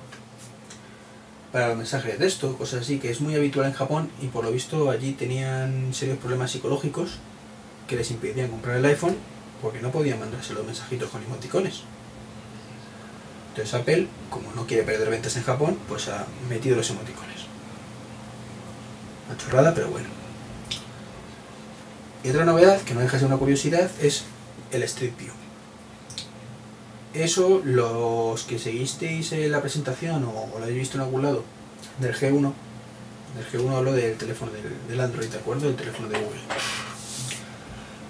Para los mensajes de texto, cosas así, que es muy habitual en Japón y por lo visto allí tenían serios problemas psicológicos que les impedían comprar el iPhone porque no podían mandarse los mensajitos con emoticones. Entonces Apple, como no quiere perder ventas en Japón, pues ha metido los emoticones. Una pero bueno. Y otra novedad, que no deja de ser una curiosidad, es el Street View. Eso, los que seguisteis en la presentación o, lo habéis visto en algún lado del G1, del G1 hablo del teléfono del, del Android, ¿de acuerdo? Del teléfono de Google.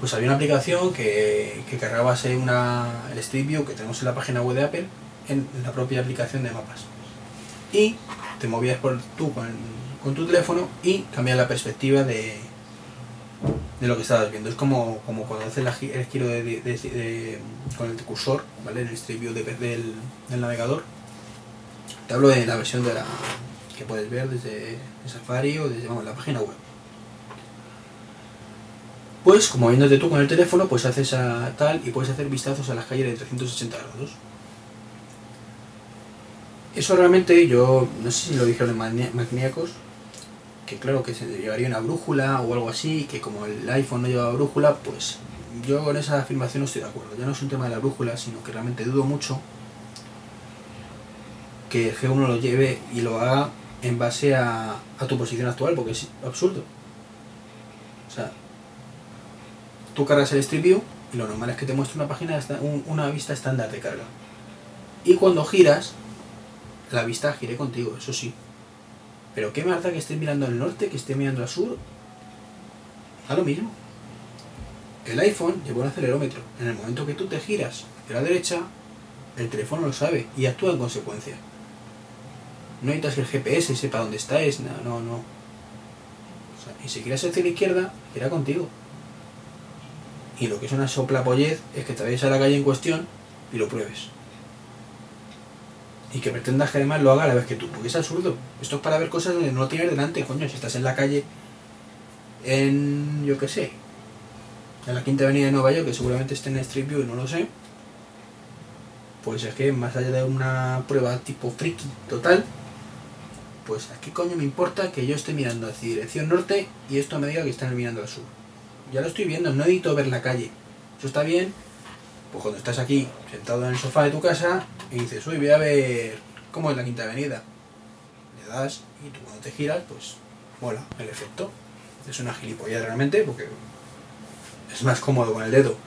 Pues había una aplicación que, que cargabase una, el Street View que tenemos en la página web de Apple en la propia aplicación de mapas. Y te movías por tú con, con tu teléfono y cambias la perspectiva de, de lo que estabas viendo. Es como, como cuando haces el giro de, con el cursor, ¿vale? En el Street View de- del, del navegador. Te hablo de la versión de la que puedes ver desde Safari o desde la página web. Pues como viéndote tú con el teléfono, pues haces a tal y puedes hacer vistazos a las calles de 380 grados. Eso realmente yo no sé si lo dijeron en Magníacos, que claro que se llevaría una brújula o algo así, que como el iPhone no lleva brújula, pues yo con esa afirmación no estoy de acuerdo. Ya no es un tema de la brújula, sino que realmente dudo mucho que el G1 lo lleve y lo haga en base a, a tu posición actual, porque es absurdo. O sea, tú cargas el Street View y lo normal es que te muestre una página, una vista estándar de carga. Y cuando giras, la vista gire contigo, eso sí. Pero qué da que estés mirando al norte, que esté mirando al sur. Da lo mismo. El iPhone lleva un acelerómetro. En el momento que tú te giras de la derecha, el teléfono lo sabe y actúa en consecuencia. No necesitas que el GPS sepa dónde estáis, no, no, no. Y si quieres hacia la izquierda, irá contigo. Y lo que es una soplapollez es que te vayas a la calle en cuestión y lo pruebes. Y que pretendas que además lo haga a la vez que tú, porque es absurdo. Esto es para ver cosas donde no lo tienes delante, coño. Si estás en la calle, en, yo qué sé, en la quinta avenida de Nueva York, que seguramente esté en Street View y no lo sé, pues es que más allá de una prueba tipo friki total, pues a qué coño me importa que yo esté mirando hacia dirección norte y esto me diga que están mirando al sur. Ya lo estoy viendo, no necesito ver la calle. Eso está bien, pues cuando estás aquí sentado en el sofá de tu casa y dices, uy, voy a ver cómo es la quinta avenida. Le das y tú cuando te giras, pues mola el efecto. Es una gilipollez realmente porque es más cómodo con el dedo.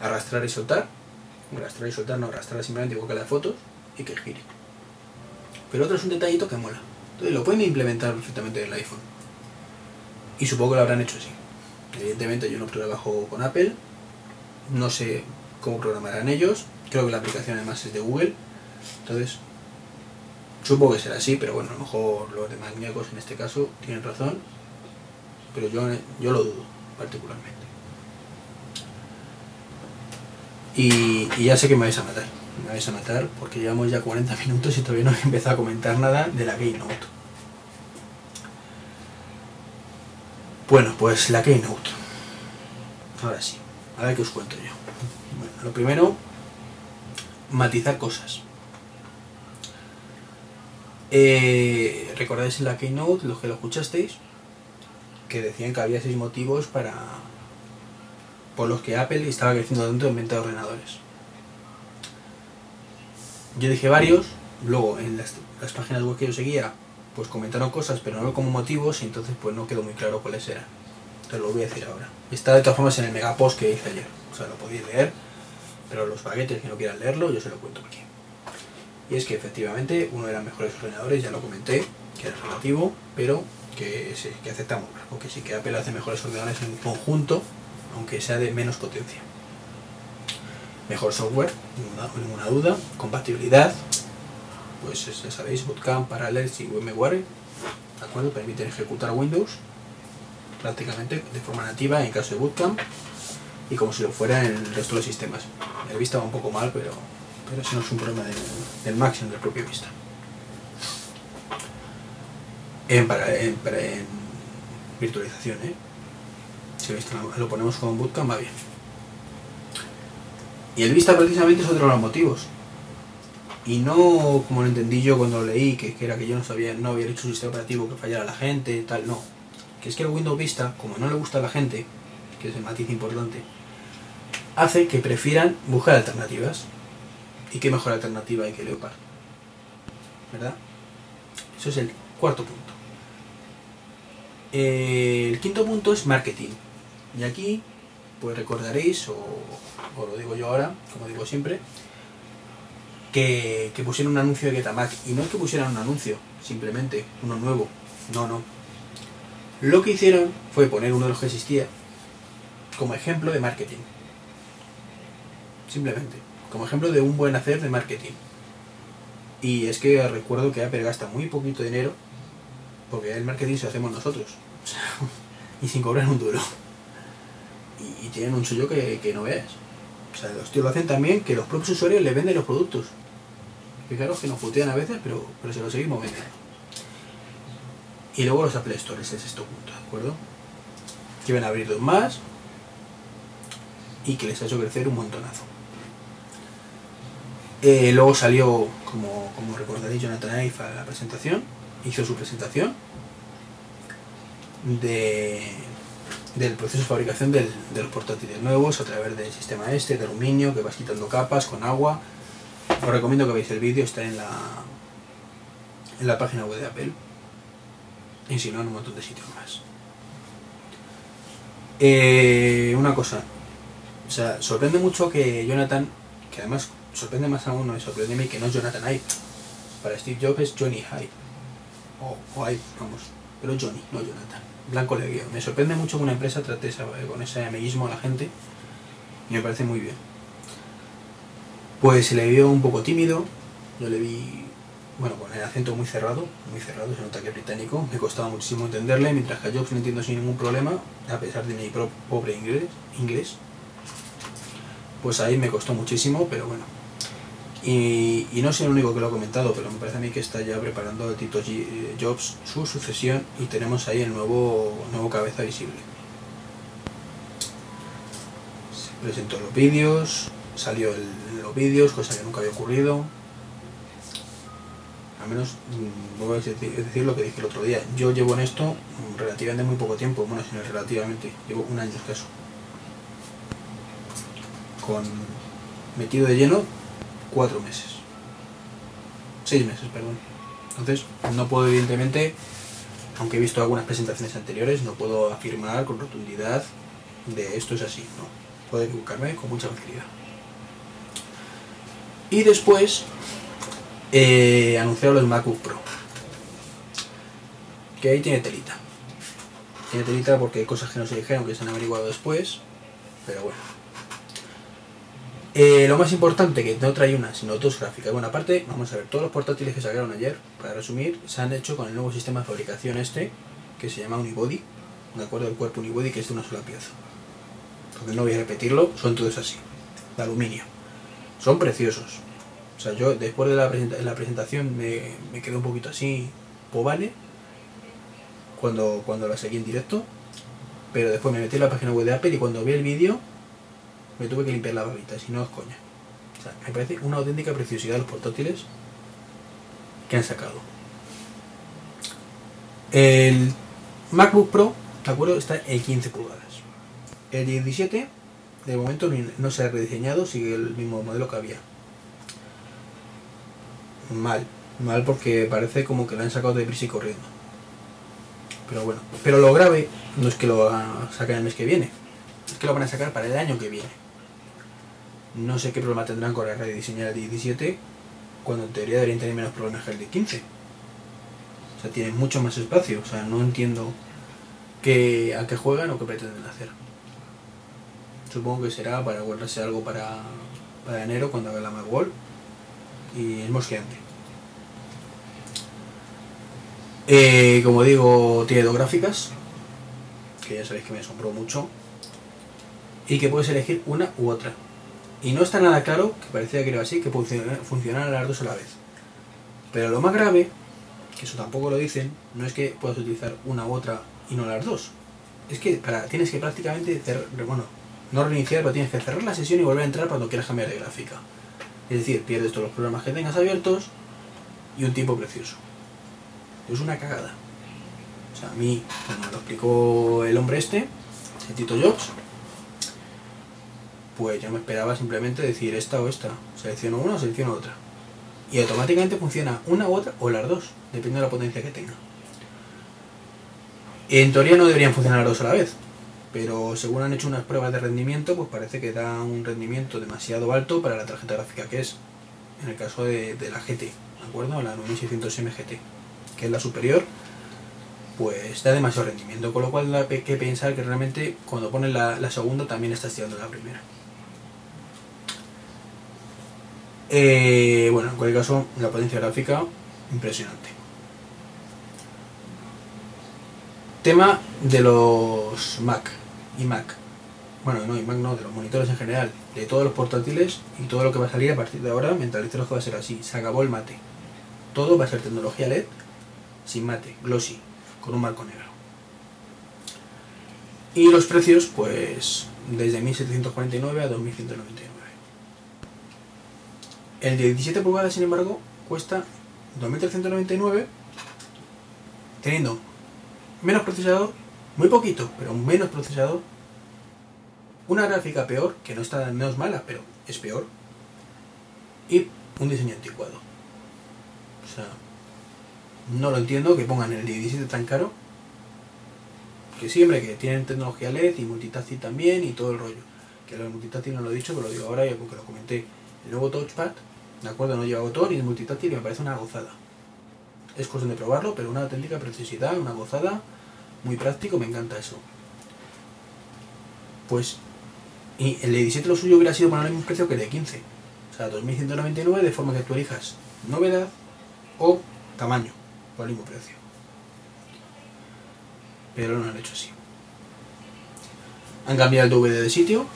arrastrar y soltar. Arrastrar y soltar, no, arrastrar simplemente igual que la de fotos y que gire. Pero otro es un detallito que mola. Entonces lo pueden implementar perfectamente en el iPhone. Y supongo que lo habrán hecho así. Evidentemente yo no trabajo con Apple, no sé cómo programarán ellos, creo que la aplicación además es de Google, entonces supongo que será así, pero bueno, a lo mejor los de en este caso tienen razón, pero yo, yo lo dudo particularmente. Y, y ya sé que me vais a matar, me vais a matar porque llevamos ya 40 minutos y todavía no he empezado a comentar nada de la Keynote. Bueno, pues la Keynote. Ahora sí, a ver qué os cuento yo. Lo primero, matizar cosas. Eh, ¿Recordáis en la Keynote, los que lo escuchasteis, que decían que había seis motivos para por los que Apple estaba creciendo tanto en venta de ordenadores? Yo dije varios, luego en las, las páginas web que yo seguía pues comentaron cosas, pero no como motivos, y entonces pues no quedó muy claro cuáles eran. Te lo voy a decir ahora. Está de todas formas en el megapost que hice ayer. O sea, lo podéis leer, pero los baguetes que no quieran leerlo, yo se lo cuento aquí. Y es que efectivamente uno de los mejores ordenadores, ya lo comenté, que era relativo, pero que, sí, que aceptamos, porque sí que Apple hace mejores ordenadores en conjunto, aunque sea de menos potencia. Mejor software, ninguna, duda, compatibilidad, pues ya sabéis, Bootcamp, Parallels y VMware, ¿de acuerdo? Permiten ejecutar Windows prácticamente de forma nativa en caso de Bootcamp y como si lo fuera en el resto de los sistemas. El Vista va un poco mal, pero, pero eso no es un problema del, del del propio Vista. En, para, en, virtualización, ¿eh? Si Vista lo ponemos con Bootcamp va bien. Y el Vista precisamente es otro de los motivos y no como lo entendí yo cuando lo leí, que, que, era que yo no sabía, no había hecho un sistema operativo que fallara a la gente, tal, no. Que es que el Windows Vista, como no le gusta a la gente, que es el matiz importante, hace que prefieran buscar alternativas. ¿Y qué mejor alternativa hay que Leopard? ¿Verdad? Eso es el cuarto punto. Eh, el quinto punto es marketing. Y aquí, pues recordaréis, o, o lo digo yo ahora, como digo siempre, que, que, pusieron un anuncio de Getamac. Y no es que pusieran un anuncio, simplemente, uno nuevo. No, no. Lo que hicieron fue poner uno de los que existía como ejemplo de marketing. Simplemente. Como ejemplo de un buen hacer de marketing. Y es que recuerdo que Apple gasta muy poquito dinero porque el marketing se hacemos nosotros. y sin cobrar un duro. Y, tienen un suyo que, que no veas. O sea, los tíos lo hacen también que los propios usuarios les venden los productos. Fijaros que nos putean a veces, pero, pero se lo seguimos vendiendo. Y luego los Apple Store, ese es esto punto, ¿de acuerdo? Que van a abrir dos más y que les ha hecho crecer un montonazo. Eh, luego salió, como, como recordaréis, Jonathan Ive a la presentación, hizo su presentación de, del proceso de fabricación del, de los portátiles nuevos a través del sistema este de aluminio que vas quitando capas con agua. Os recomiendo que veáis el vídeo, está en la, en la página web de Apple y si no en un montón de sitios más. Eh, una cosa, o sea, sorprende mucho que Jonathan, que además sorprende más aún, me sorprende a que no es Jonathan Ive. Para Steve Jobs es Johnny Ive. O, o vamos. Pero Johnny, no Jonathan. Blanco le Me sorprende mucho que una empresa trate esa, con ese amiguismo a la gente. Y me parece muy bien. Pues se le vio un poco tímido. Yo le vi, bueno, con el acento muy cerrado. Muy cerrado, se nota que es británico. Me costaba muchísimo entenderle. Mientras que a Jobs lo entiendo sin ningún problema. A pesar de mi pobre inglés. inglés. Pues ahí me costó muchísimo, pero bueno. Y, no soy el único que lo ha comentado, pero me parece a mí que está ya preparando Tito G Jobs su sucesión y tenemos ahí el nuevo, nuevo cabeza visible. Se presentó los vídeos, salió el, los vídeos, cosa que nunca había ocurrido. Al menos mm, voy a decir, lo que dije el otro día. Yo llevo en esto relativamente muy poco tiempo, bueno, sino relativamente, llevo un año escaso. Con metido de lleno cuatro meses. Seis meses, perdón. Entonces, no puedo evidentemente, aunque he visto algunas presentaciones anteriores, no puedo afirmar con rotundidad de esto es así, ¿no? puedo equivocarme con mucha facilidad. Y después eh, anunciaron los MacBook Pro. Que ahí tiene telita. Tiene telita porque hay cosas que no se dijeron que se han averiguado después. Pero bueno. Eh, lo más importante, que no trae una, sino dos gráficas. Bueno, aparte, vamos a ver, todos los portátiles que sacaron ayer, para resumir, se han hecho con el nuevo sistema de fabricación este, que se llama Unibody, de acuerdo, el cuerpo Unibody, que es de una sola pieza. Porque no voy a repetirlo, son todos así, de aluminio. Son preciosos. O sea, yo después de la, presentación me, me, quedé un poquito así, povale, cuando, cuando la seguí en directo, pero después me metí en la página web de Apple y cuando vi el vídeo me tuve que limpiar la babita, si no es coña. O sea, me parece una auténtica preciosidad los portátiles que han sacado. El MacBook Pro, ¿de acuerdo? Está en 15 pulgadas. El 17, de momento no se ha rediseñado, sigue el mismo modelo que había. Mal, mal porque parece como que lo han sacado de prisa y corriendo. Pero bueno, pero lo grave no es que lo saquen el mes que viene, es que lo van a sacar para el año que viene. No sé qué problema tendrán con la rediseñar el 17 cuando en teoría deberían tener menos problemas que el de 15. O sea, tienen mucho más espacio. O sea, no entiendo qué, a qué juegan o qué pretenden hacer. Supongo que será para guardarse algo para, para enero cuando haga la Macworld. Y es mosqueante. Eh, como digo, tiene dos gráficas. Que ya sabéis que me asombró mucho. Y que puedes elegir una u otra. Y no está nada claro, que parecía que era así, que funcionaran las dos a la vez. Pero lo más grave, que eso tampoco lo dicen, no es que puedas utilizar una u otra y no las dos. Es que para, tienes que prácticamente cerrar, bueno, no reiniciar, pero tienes que cerrar la sesión y volver a entrar cuando quieras cambiar de gráfica. Es decir, pierdes todos los programas que tengas abiertos y un tiempo precioso. Es una cagada. O sea, a mí, como lo explicó el hombre este, el Tito Jobs, pues yo me esperaba simplemente decir esta o esta. Selecciono una o selecciono otra. Y automáticamente funciona una u otra o las dos, dependiendo de la potencia que tenga. En teoría no deberían funcionar las dos a la vez, pero según han hecho unas pruebas de rendimiento, pues parece que da un rendimiento demasiado alto para la tarjeta gráfica que es, en el caso de, la GT, ¿de acuerdo? La 9600M GT, que es la superior, pues da demasiado rendimiento, con lo cual hay que pensar que realmente cuando pones la, segunda también está estirando la primera. Eh, bueno, en cualquier caso, la potencia gráfica, impresionante. Tema de los Mac y Mac. Bueno, no, y Mac no, de los monitores en general, de todos los portátiles y todo lo que va a salir a partir de ahora, mentalizaros que va a ser así. Se acabó el mate. Todo va a ser tecnología LED, sin mate, glossy, con un marco negro. Y los precios, pues, desde 1749 a 2199. El de 17 pulgadas, sin embargo, cuesta 2.399, teniendo menos procesador, muy poquito, pero menos procesador, una gráfica peor, que no está menos mala, pero es peor, y un diseño anticuado. O sea, no lo entiendo que pongan el de 17 tan caro, que siempre que tienen tecnología LED y multitasking también y todo el rollo. Que lo de multitasking no lo he dicho, pero lo digo ahora ya porque lo comenté. El nuevo touchpad ¿De acuerdo? No lleva botón y es multitáctil y me parece una gozada. Es cuestión de probarlo, pero una auténtica precisidad, una gozada, muy práctico, me encanta eso. Pues, y el de 17 lo suyo hubiera sido poner el mismo precio que el de 15. O sea, 2.199 de forma que tú elijas novedad o tamaño por el mismo precio. Pero no lo han hecho así. Han cambiado el DVD de sitio.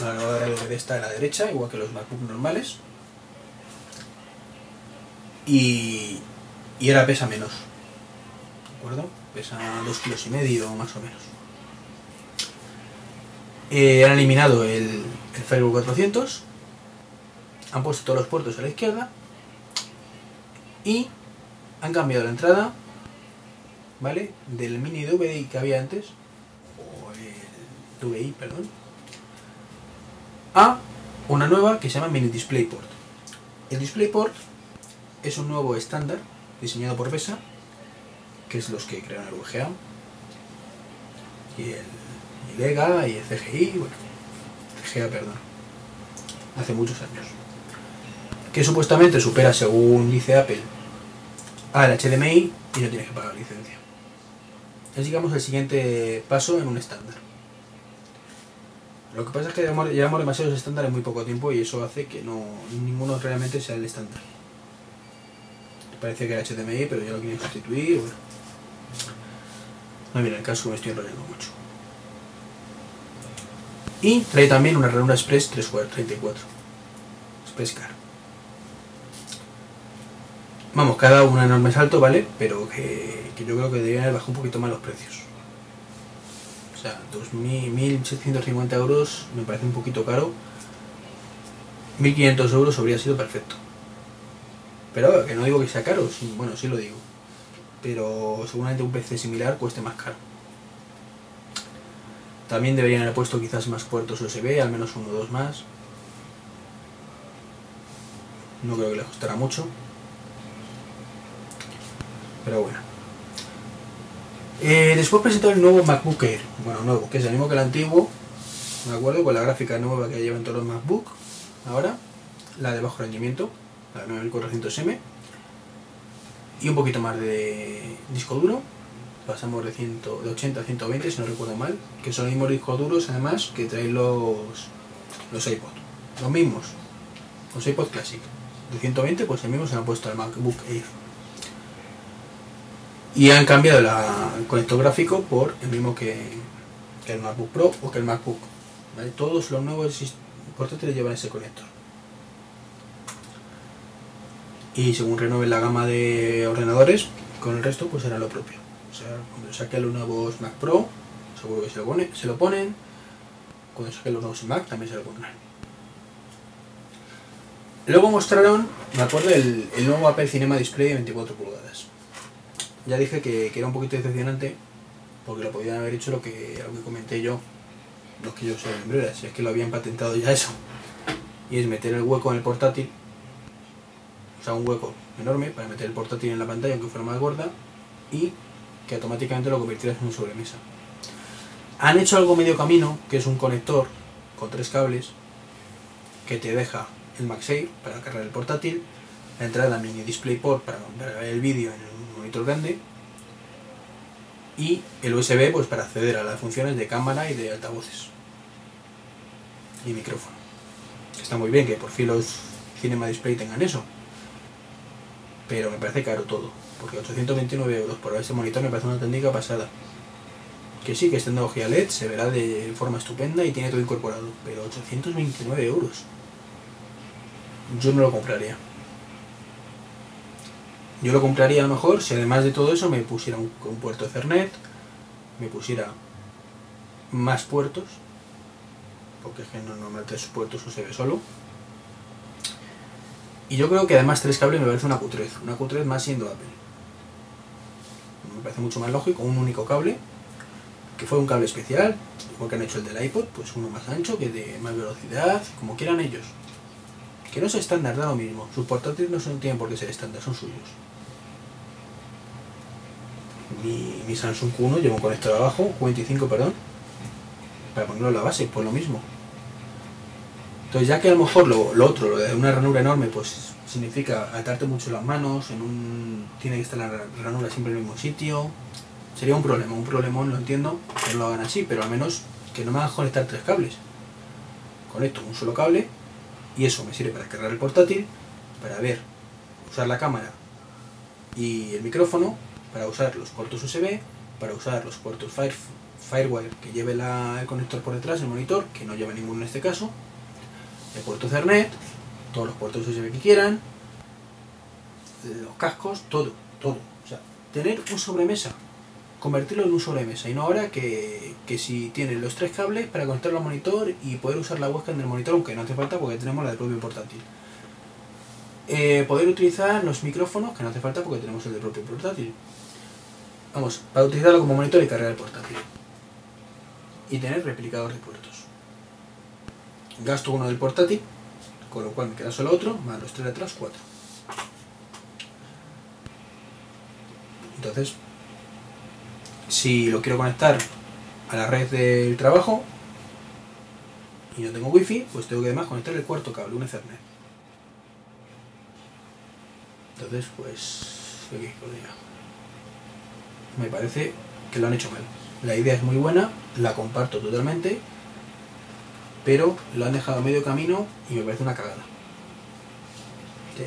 La nueva DVD está a la derecha, igual que los MacBook normales y, y ahora pesa menos. ¿De acuerdo? Pesa dos kilos y medio más o menos. Eh, han eliminado el, el Firewall 400, han puesto todos los puertos a la izquierda y han cambiado la entrada ¿vale? del mini DVI que había antes, o el DVI, perdón, a una nueva que se llama Mini DisplayPort. El DisplayPort es un nuevo estándar diseñado por VESA, que es los que crearon el VGA, y el ILEGA y el CGI, bueno, VGA, perdón. Hace muchos años. Que supuestamente supera, según dice Apple, al HDMI y no tienes que pagar licencia. Es digamos el siguiente paso en un estándar. Lo que pasa es que llevamos, demasiados estándares en muy poco tiempo y eso hace que no ninguno realmente sea el estándar. Parece que era HDMI, pero ya lo quieren sustituir. Bueno. No, mira, el caso me estoy enrollando mucho. Y trae también una ranura Express 34. Express Car. Vamos, cada un enorme salto, ¿vale? Pero que, yo creo que deberían bajado un poquito más los precios. O sea, 2.000, 1.750 euros me parece un poquito caro. 1.500 euros habría sido perfecto. Pero que no digo que sea caro, bueno, sí lo digo. Pero seguramente un PC similar cueste más caro. También deberían haber puesto quizás más puertos USB, al menos uno o dos más. No creo que les costará mucho. Pero bueno. Eh, después presentó el nuevo MacBook Air. Bueno, nuevo, que es el mismo que el antiguo. Me acuerdo con la gráfica nueva que llevan todos los MacBook. Ahora, la de bajo rendimiento, la 9400M. Y un poquito más de disco duro. Pasamos de, 100, de 80 a 120, si no recuerdo mal. Que son los mismos discos duros, además, que traen los, los iPod. Los mismos. Los iPod Classic. De 120, pues el mismo se han puesto al MacBook Air. Y han cambiado el conector gráfico por el mismo que, el MacBook Pro o que el MacBook. Todos los nuevos portátiles llevan ese conector. Y según renueven la gama de ordenadores, con el resto pues será lo propio. O sea, cuando saquen los nuevos Mac Pro, seguro que se lo, pone, se lo ponen. Cuando saquen los nuevos Mac también se lo pondrán. Luego mostraron, me acuerdo, el nuevo Apple Cinema Display de 24 pulgadas ya dije que, que, era un poquito decepcionante porque lo podían haber hecho lo que, lo que comenté yo, los que yo soy en si es que lo habían patentado ya eso. Y es meter el hueco en el portátil, o sea, un hueco enorme para meter el portátil en la pantalla aunque fuera más gorda y que automáticamente lo convirtieras en un sobremesa. Han hecho algo medio camino, que es un conector con tres cables que te deja el MagSafe para cargar el portátil, la entrada mini DisplayPort para ver el vídeo en el monitor grande y el USB pues para acceder a las funciones de cámara y de altavoces y micrófono. Está muy bien que por fin los Cinema Display tengan eso, pero me parece caro todo, porque 829 euros por este monitor me parece una técnica pasada. Que sí, que es tecnología LED, se verá de forma estupenda y tiene todo incorporado, pero 829 euros. Yo no lo compraría. Yo lo compraría a lo mejor si además de todo eso me pusiera un, puerto Ethernet, me pusiera más puertos, porque es que no, no tres puertos USB solo. Y yo creo que además tres cables me parece una cutrez, una cutrez más siendo Apple. Me parece mucho más lógico un único cable, que fue un cable especial, igual que han hecho el del iPod, pues uno más ancho, que de más velocidad, como quieran ellos. Que no es estándar, da lo mismo. Sus portátiles no son, tienen por qué ser estándar, son suyos mi, Samsung Q1 lleva un conector abajo, Q25 perdón, para ponerlo en la base, pues lo mismo. Entonces ya que a lo mejor lo, lo, otro, lo de una ranura enorme, pues significa atarte mucho las manos, en un tiene que estar la ranura siempre en el mismo sitio, sería un problema, un problemón, lo entiendo, que no lo hagan así, pero al menos que no me hagan conectar tres cables. Conecto un solo cable y eso me sirve para cargar el portátil, para ver, usar la cámara y el micrófono para usar los puertos USB, para usar los puertos Fire, Firewire que lleve la, el conector por detrás, el monitor, que no lleva ninguno en este caso, el puerto Ethernet, todos los puertos USB que quieran, los cascos, todo, todo. O sea, tener un sobremesa, convertirlo en un sobremesa y no ahora que, que si tienen los tres cables para conectarlo al monitor y poder usar la webcam del monitor, aunque no hace falta porque tenemos la del propio portátil. Eh, poder utilizar los micrófonos, que no hace falta porque tenemos el del propio portátil vamos, para utilizarlo como monitor y cargar el portátil. Y tener replicador de puertos. Gasto uno del portátil, con lo cual me queda solo otro, más los tres de atrás, cuatro. Entonces, si lo quiero conectar a la red del trabajo, y no tengo wifi, pues tengo que además conectar el cuarto cable, un Ethernet. Entonces, pues, ¿qué queréis que os diga? Me parece que lo han hecho mal. La idea es muy buena, la comparto totalmente, pero lo han dejado a medio camino y me parece una cagada.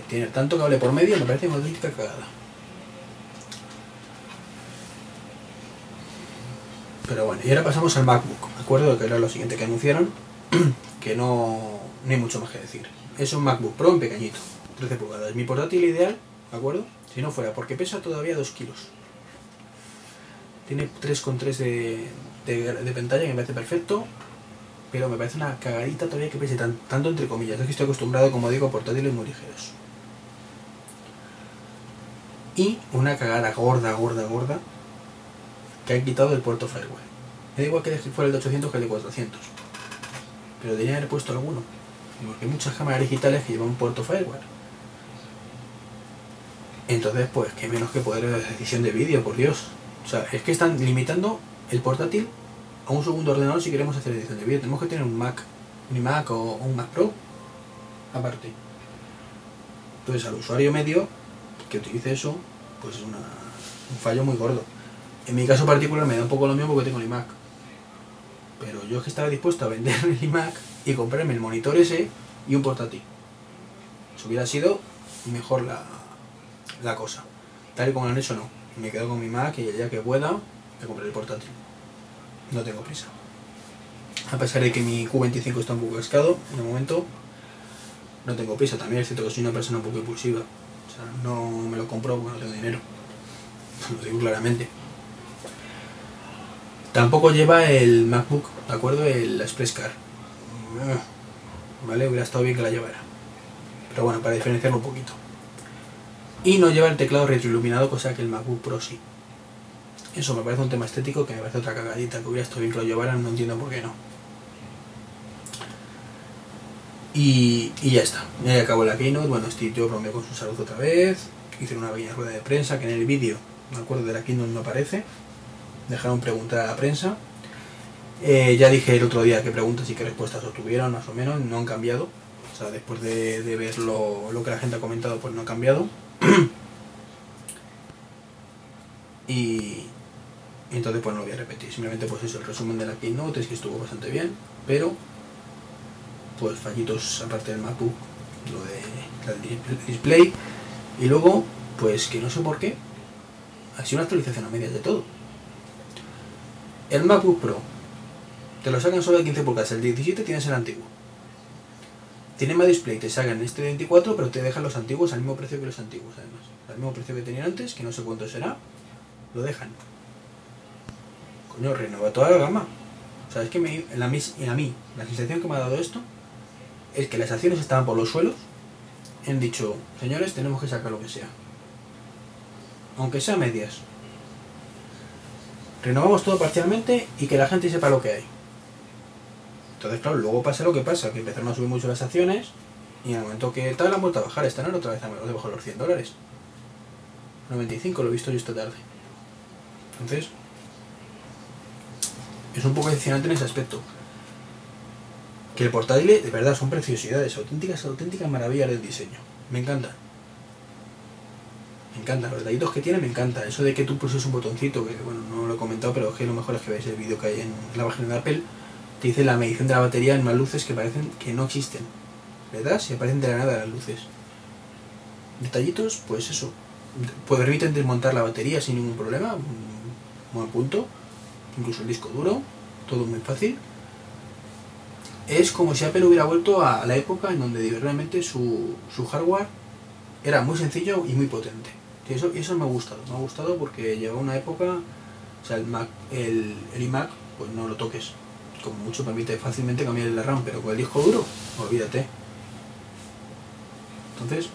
Tiene tanto cable por medio, me parece una auténtica cagada. Pero bueno, y ahora pasamos al MacBook, ¿de acuerdo? Que era lo siguiente que anunciaron, que no, hay mucho más que decir. Es un MacBook Pro en pequeñito, 13 pulgadas. Mi portátil ideal, ¿de acuerdo? Si no fuera, porque pesa todavía 2 kilos. Tiene 3,3 de, de, de pantalla, que me parece perfecto, pero me parece una cagadita todavía que pese tan, tanto entre comillas. Es que estoy acostumbrado, como digo, a portátiles muy ligeros. Y una cagada gorda, gorda, gorda, que han quitado el puerto firewall. Me da igual que fuera el de 800 que el de 400. Pero deberían haber puesto alguno. Porque hay muchas cámaras digitales que llevan un puerto firewall. Entonces, pues, qué menos que poder de edición de vídeo, por Dios. O sea, es que están limitando el portátil a un segundo ordenador si queremos hacer edición de vídeo. Tenemos que tener un Mac, un iMac o un Mac Pro aparte. Entonces, al usuario medio que utilice eso, pues es un fallo muy gordo. En mi caso particular me da un poco lo mismo porque tengo el iMac. Pero yo es que estaba dispuesto a vender el iMac y comprarme el monitor ese y un portátil. Eso hubiera sido mejor la, la cosa. Tal y como lo han hecho, no. Me quedo con mi Mac y ya que pueda, me compraré el portátil. No tengo prisa. A pesar de que mi Q25 está un poco cascado, en el momento no tengo prisa. También es cierto que soy una persona un poco impulsiva. O sea, no me lo compro porque no tengo dinero. Lo digo claramente. Tampoco lleva el MacBook, ¿de acuerdo? El Express Car. ¿Vale? Hubiera estado bien que la llevara. Pero bueno, para diferenciarlo un poquito. Y no lleva el teclado retroiluminado, cosa que el MacBook Pro sí. Eso me parece un tema estético que me parece otra cagadita que hubiera estado bien que lo llevaran, no entiendo por qué no. Y, y ya está, ya acabó la keynote, bueno, Steve Jobs rompió con su salud otra vez, hicieron una pequeña rueda de prensa que en el vídeo, me acuerdo de la keynote no aparece, dejaron preguntar a la prensa. Eh, ya dije el otro día qué preguntas y qué respuestas obtuvieron, más o menos, no han cambiado. O sea, después de, ver lo, lo, que la gente ha comentado, pues no ha cambiado. Y, entonces pues no lo voy a repetir. Simplemente pues eso, el resumen de la keynote es que estuvo bastante bien, pero pues fallitos aparte del MacBook, lo de el display. Y luego, pues que no sé por qué, ha sido una actualización a medias de todo. El MacBook Pro, te lo sacan solo de 15 pulgadas, el 17 tienes el antiguo. Tiene más display, te sacan este 24, pero te dejan los antiguos al mismo precio que los antiguos, además. Al mismo precio que tenían antes, que no sé cuánto será, lo dejan. Coño, renueva toda la gama. O sea, es que en, la, en a mí, la sensación que me ha dado esto es que las acciones estaban por los suelos. Han dicho, señores, tenemos que sacar lo que sea. Aunque sea medias. Renovamos todo parcialmente y que la gente sepa lo que hay. Entonces, claro, luego pasa lo que pasa, que empezaron a subir mucho las acciones y en el momento que tal han vuelto a bajar, están otra vez debajo de los 100 dólares. 95 lo he visto yo esta tarde. Entonces, es un poco decepcionante en ese aspecto. Que el portátil, de verdad, son preciosidades, auténticas, auténticas maravillas del diseño. Me encanta. Me encanta, los detallitos que tiene me encanta. Eso de que tú pulses un botoncito, que bueno, no lo he comentado, pero es que lo mejor es que veáis el vídeo que hay en la página de Apple, dice la medición de la batería en unas luces que parecen que no existen. ¿Verdad? Si aparecen de la nada las luces. Detallitos, pues eso. Pues permiten desmontar la batería sin ningún problema, buen punto incluso el disco duro, todo muy fácil. Es como si Apple hubiera vuelto a la época en donde realmente su, su hardware era muy sencillo y muy potente. Y eso, eso me ha gustado, me ha gustado porque lleva una época, o sea, el, Mac, el iMac, pues no lo toques. Como mucho permite fácilmente cambiar el RAM, pero con el disco duro, olvídate. Entonces,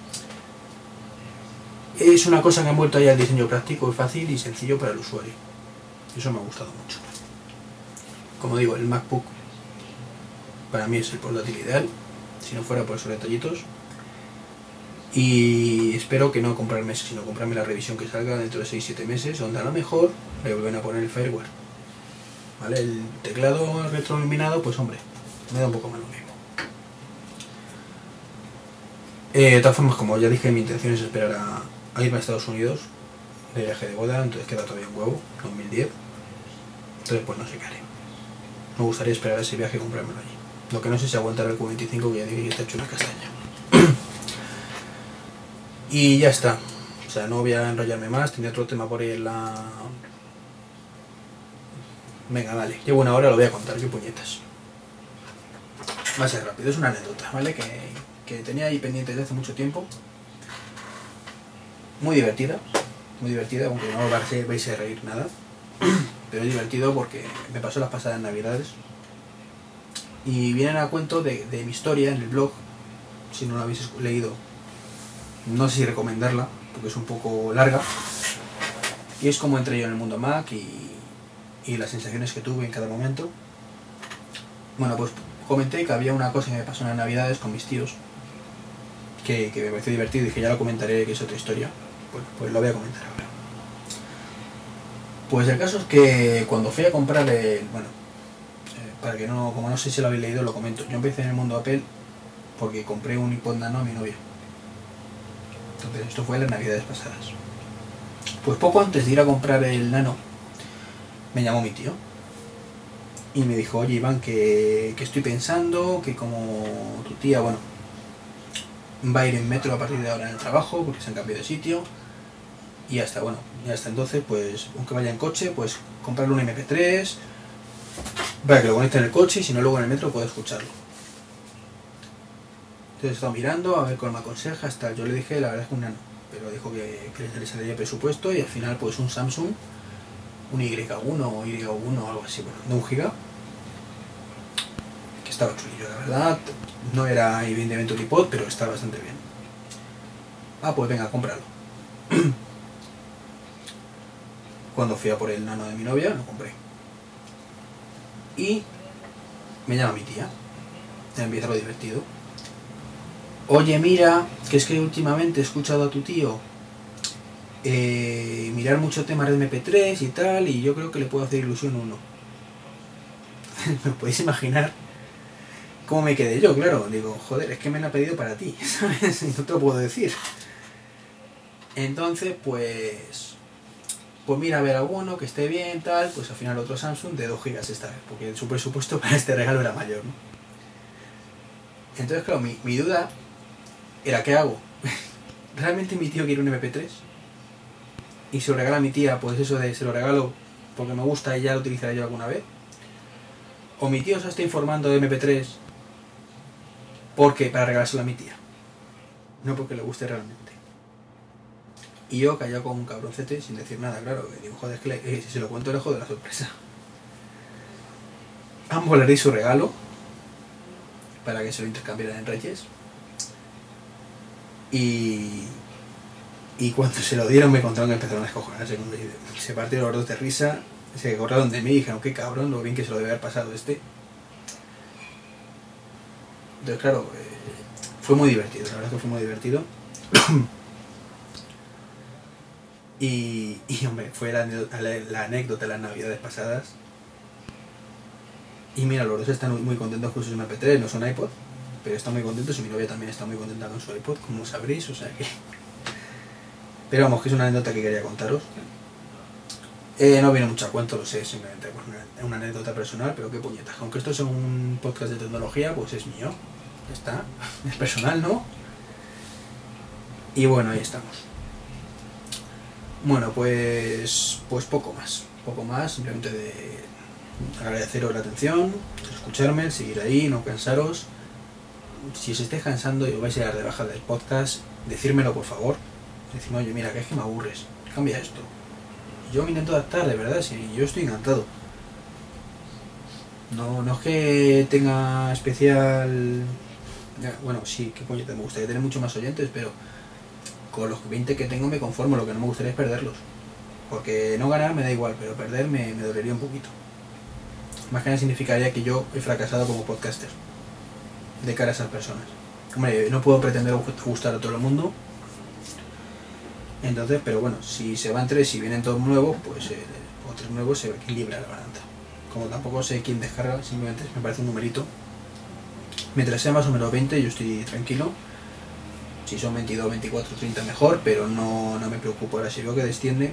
es una cosa que han vuelto ahí al diseño práctico, fácil y sencillo para el usuario. Eso me ha gustado mucho. Como digo, el MacBook para mí es el portátil ideal, si no fuera por esos detallitos. Y espero que no comprarme sino comprarme la revisión que salga dentro de 6-7 meses, donde a lo mejor le vuelven a poner el fireware. ¿Vale? El teclado retroiluminado, pues hombre, me da un poco más lo mismo. Eh, de todas formas, como ya dije, mi intención es esperar a, irme a Estados Unidos de viaje de boda, entonces queda todavía un huevo, 2010. Entonces, pues no sé qué haré. Me gustaría esperar ese viaje y comprármelo allí. Lo que no sé si aguantará el Q25, que ya dije que está hecho una castaña. y ya está. O sea, no voy a enrollarme más, tenía otro tema por ahí en la... Venga, vale, llevo una hora, lo voy a contar, qué puñetas. Va a ser rápido, es una anécdota, ¿vale? Que, que tenía ahí pendiente desde hace mucho tiempo. Muy divertida, muy divertida, aunque no vais a reír nada. Pero es divertido porque me pasó las pasadas navidades. Y vienen a cuento de, de mi historia en el blog, si no lo habéis leído. No sé si recomendarla, porque es un poco larga. Y es como entré yo en el mundo Mac y, y las sensaciones que tuve en cada momento. Bueno, pues comenté que había una cosa que me pasó en las navidades con mis tíos, que, me pareció divertido y que ya lo comentaré, que es otra historia. Pues, pues lo voy a comentar ahora. Pues el caso es que cuando fui a comprar el... Bueno, eh, para que no... Como no sé si lo habéis leído, lo comento. Yo empecé en el mundo Apple porque compré un iPod Nano a mi novia. Entonces esto fue en las navidades pasadas. Pues poco antes de ir a comprar el Nano, me llamó mi tío y me dijo, oye Iván, que, estoy pensando, que como tu tía, bueno, va a ir en metro a partir de ahora en el trabajo, porque se han cambiado de sitio, y hasta, bueno, y hasta entonces, pues, aunque vaya en coche, pues comprarle un MP3, para que lo conecte en el coche, y si no luego en el metro puedo escucharlo. Entonces he estado mirando a ver cómo me aconseja, hasta yo le dije, la verdad es que un nano, pero dijo que, que le saldría presupuesto, y al final pues un Samsung un Y1 o Y1 o algo así, bueno, de un giga. Que estaba chulillo, la verdad. No era evidentemente un iPod, pero está bastante bien. Ah, pues venga, cómpralo. Cuando fui a por el nano de mi novia, lo compré. Y me llama mi tía. Empieza lo divertido. Oye, mira, que es que últimamente he escuchado a tu tío eh, mirar mucho temas de MP3 y tal, y yo creo que le puedo hacer ilusión uno. ¿Me podéis imaginar cómo me quedé yo? Claro, digo, joder, es que me lo ha pedido para ti, ¿sabes? No te lo puedo decir. Entonces, pues. Pues mira, a ver alguno que esté bien, tal, pues al final otro Samsung de 2 GB esta vez, porque su presupuesto para este regalo era mayor, ¿no? Entonces, claro, mi, mi duda era, ¿qué hago? ¿Realmente mi tío quiere un MP3? Y se lo regala a mi tía, pues eso de se lo regalo porque me gusta y ya lo utilizaré yo alguna vez. O mi tío se está informando de MP3 porque para regalárselo a mi tía. No porque le guste realmente. Y yo callado como un cabroncete sin decir nada, claro. Que digo, joder, eh, si se lo cuento lejos de la sorpresa. Ambos le di su regalo para que se lo intercambiaran en Reyes. Y, y cuando se lo dieron me contaron que empezaron a escojonarse. Se partieron los dos de risa, se acordaron de mí y dijeron, qué cabrón, lo bien que se lo debe haber pasado este. Entonces, claro, eh, fue muy divertido, la verdad es que fue muy divertido. y, hombre, fue la, anécdota de las navidades pasadas. Y mira, los dos están muy, contentos con sus MP3, no son iPod, pero están muy contentos y mi novia también está muy contenta con su iPod, como sabréis, o sea que pero vamos, que es una anécdota que quería contaros. Eh, no viene mucho a cuento, lo sé, simplemente pues, una, anécdota personal, pero qué puñetas. Aunque esto es un podcast de tecnología, pues es mío. Ya está. Es personal, ¿no? Y bueno, ahí estamos. Bueno, pues, pues poco más. Poco más, simplemente de agradeceros la atención, escucharme, seguir ahí, no cansaros. Si os estáis cansando y os vais a dar de baja del podcast, decírmelo por favor Decimos, oye, mira, que es que me aburres, cambia esto. yo me intento adaptar, de verdad, sí, yo estoy encantado. No, no es que tenga especial... Bueno, sí, que coño, me gustaría tener mucho más oyentes, pero con los 20 que tengo me conformo, lo que no me gustaría es perderlos. Porque no ganar me da igual, pero perder me, me dolería un poquito. Más que nada significaría que yo he fracasado como podcaster de cara a esas personas. Hombre, no puedo pretender gustar a todo el mundo, entonces, pero bueno, si se van tres y vienen todos nuevos, pues eh, o tres nuevos se equilibra la balanza. Como tampoco sé quién descarga, simplemente me parece un numerito Mientras sea más o menos 20 yo estoy tranquilo. Si son 22, 24, 30 mejor, pero no, no me preocupo. Ahora si veo que desciende...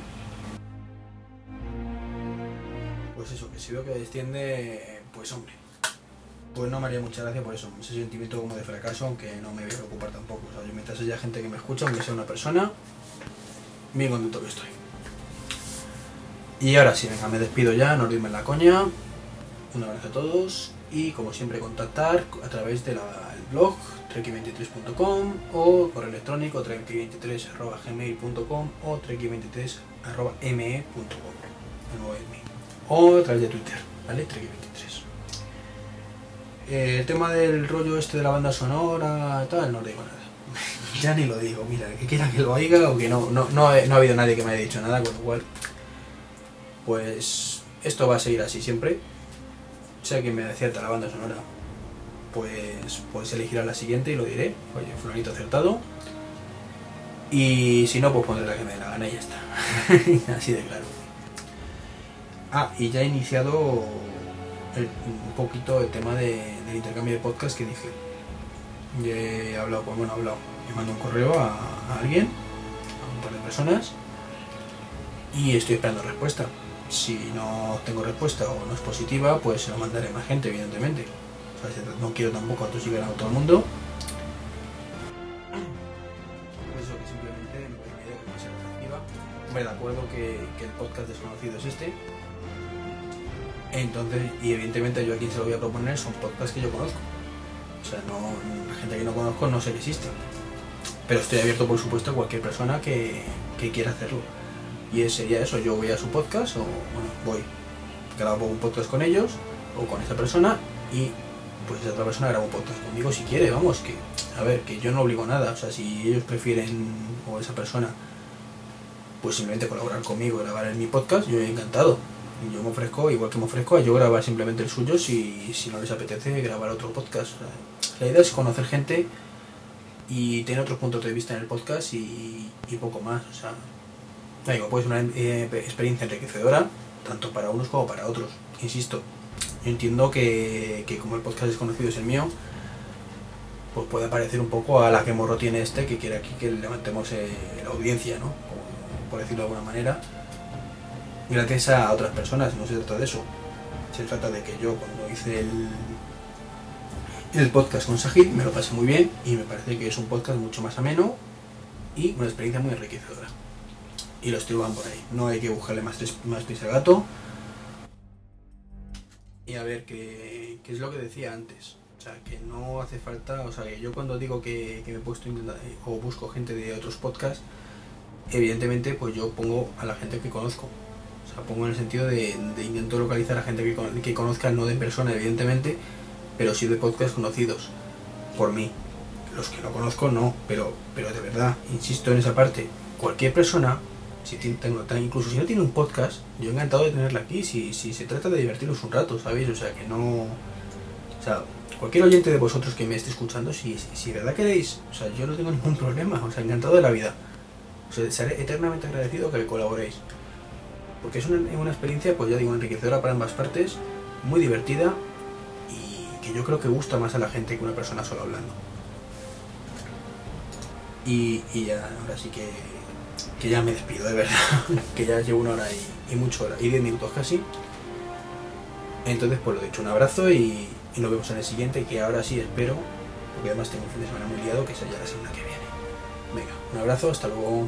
Pues eso, que si veo que desciende, pues hombre. Pues no me haría mucha gracia por eso, ese sentimiento como de fracaso, aunque no me voy a preocupar tampoco. O sea, yo mientras haya gente que me escucha, aunque sea una persona, bien contento que estoy. Y ahora sí, venga, me despido ya, no olviden la coña. Un abrazo a todos y como siempre contactar a través del blog treki23.com o correo electrónico treki23.gmail.com o treki23.me.com o a través de Twitter, ¿vale? treki23 el tema del rollo este de la banda sonora tal, no le digo nada ya ni lo digo, mira, que quiera que lo oiga o que no, no, no, ha, habido nadie que me haya dicho nada, con lo cual pues esto va a seguir así siempre sea que me acierta la banda sonora, pues, pues elegirá la siguiente y lo diré. Oye, fulanito acertado. Y si no, pues pondré la que me dé la gana y ya está. Así de claro. Ah, y ya he iniciado un poquito el tema del intercambio de podcast que dije. he hablado, pues bueno, he hablado. Me mando un correo a, alguien, a un par de personas, y estoy esperando respuesta si no tengo respuesta o no es positiva, pues se lo mandaré a más gente, evidentemente. no quiero tampoco atosigar a todo el mundo. Eso que simplemente me parece que ser atractiva. Me de acuerdo que, el podcast desconocido es este. Entonces, y evidentemente yo a quien se lo voy a proponer son podcasts que yo conozco. O sea, no, la gente que no conozco no sé que. Pero estoy abierto, por supuesto, a cualquier persona que, que quiera hacerlo. Y sería eso, yo voy a su podcast o bueno, voy, grabo un podcast con ellos o con esa persona y pues esa otra persona graba un podcast conmigo si quiere, vamos, que a ver, que yo no obligo nada, o sea, si ellos prefieren o esa persona pues simplemente colaborar conmigo, grabar en mi podcast, yo he encantado. Yo me ofrezco, igual que me ofrezco, a yo grabar simplemente el suyo si, si no les apetece grabar otro podcast. la idea es conocer gente y tener otros puntos de vista en el podcast y, y poco más. O sea, Digo, pues una eh, experiencia enriquecedora, tanto para unos como para otros. Insisto, yo entiendo que, como el podcast desconocido es el mío, pues puede parecer un poco a la que morro tiene este, que quiere aquí que levantemos eh, la audiencia, ¿no? por decirlo de alguna manera, gracias a otras personas, no se trata de eso. Se trata de que yo cuando hice el, el podcast con Sajid me lo pasé muy bien y me parece que es un podcast mucho más ameno y una experiencia muy enriquecedora y los tiros van por ahí. No hay que buscarle más, más al gato. Y a ver, ¿qué, es lo que decía antes? O sea, que no hace falta, o sea, que yo cuando digo que, me he puesto o busco gente de otros podcasts, evidentemente pues yo pongo a la gente que conozco. O sea, pongo en el sentido de, intento localizar a gente que, que conozca, no de persona, evidentemente, pero sí de podcasts conocidos por mí. Los que no conozco no, pero, pero de verdad, insisto en esa parte, cualquier persona si tengo, incluso si no tiene un podcast, yo encantado de tenerla aquí, si, si se trata de divertirnos un rato, ¿sabéis? O sea, que no... O sea, cualquier oyente de vosotros que me esté escuchando, si, si de verdad queréis, o sea, yo no tengo ningún problema, o sea, encantado de la vida. O sea, seré eternamente agradecido que colaboréis. Porque es una, una experiencia, pues ya digo, enriquecedora para ambas partes, muy divertida que yo creo que gusta más a la gente que una persona solo hablando. Y, y ya, ahora sí que que ya me despido, de verdad, que ya llevo una hora y, mucho hora, y diez minutos casi. Entonces, pues lo dicho, un abrazo y, y, nos vemos en el siguiente, que ahora sí espero, porque además tengo un fin de semana muy liado, que sea ya la semana que viene. Venga, un abrazo, hasta luego.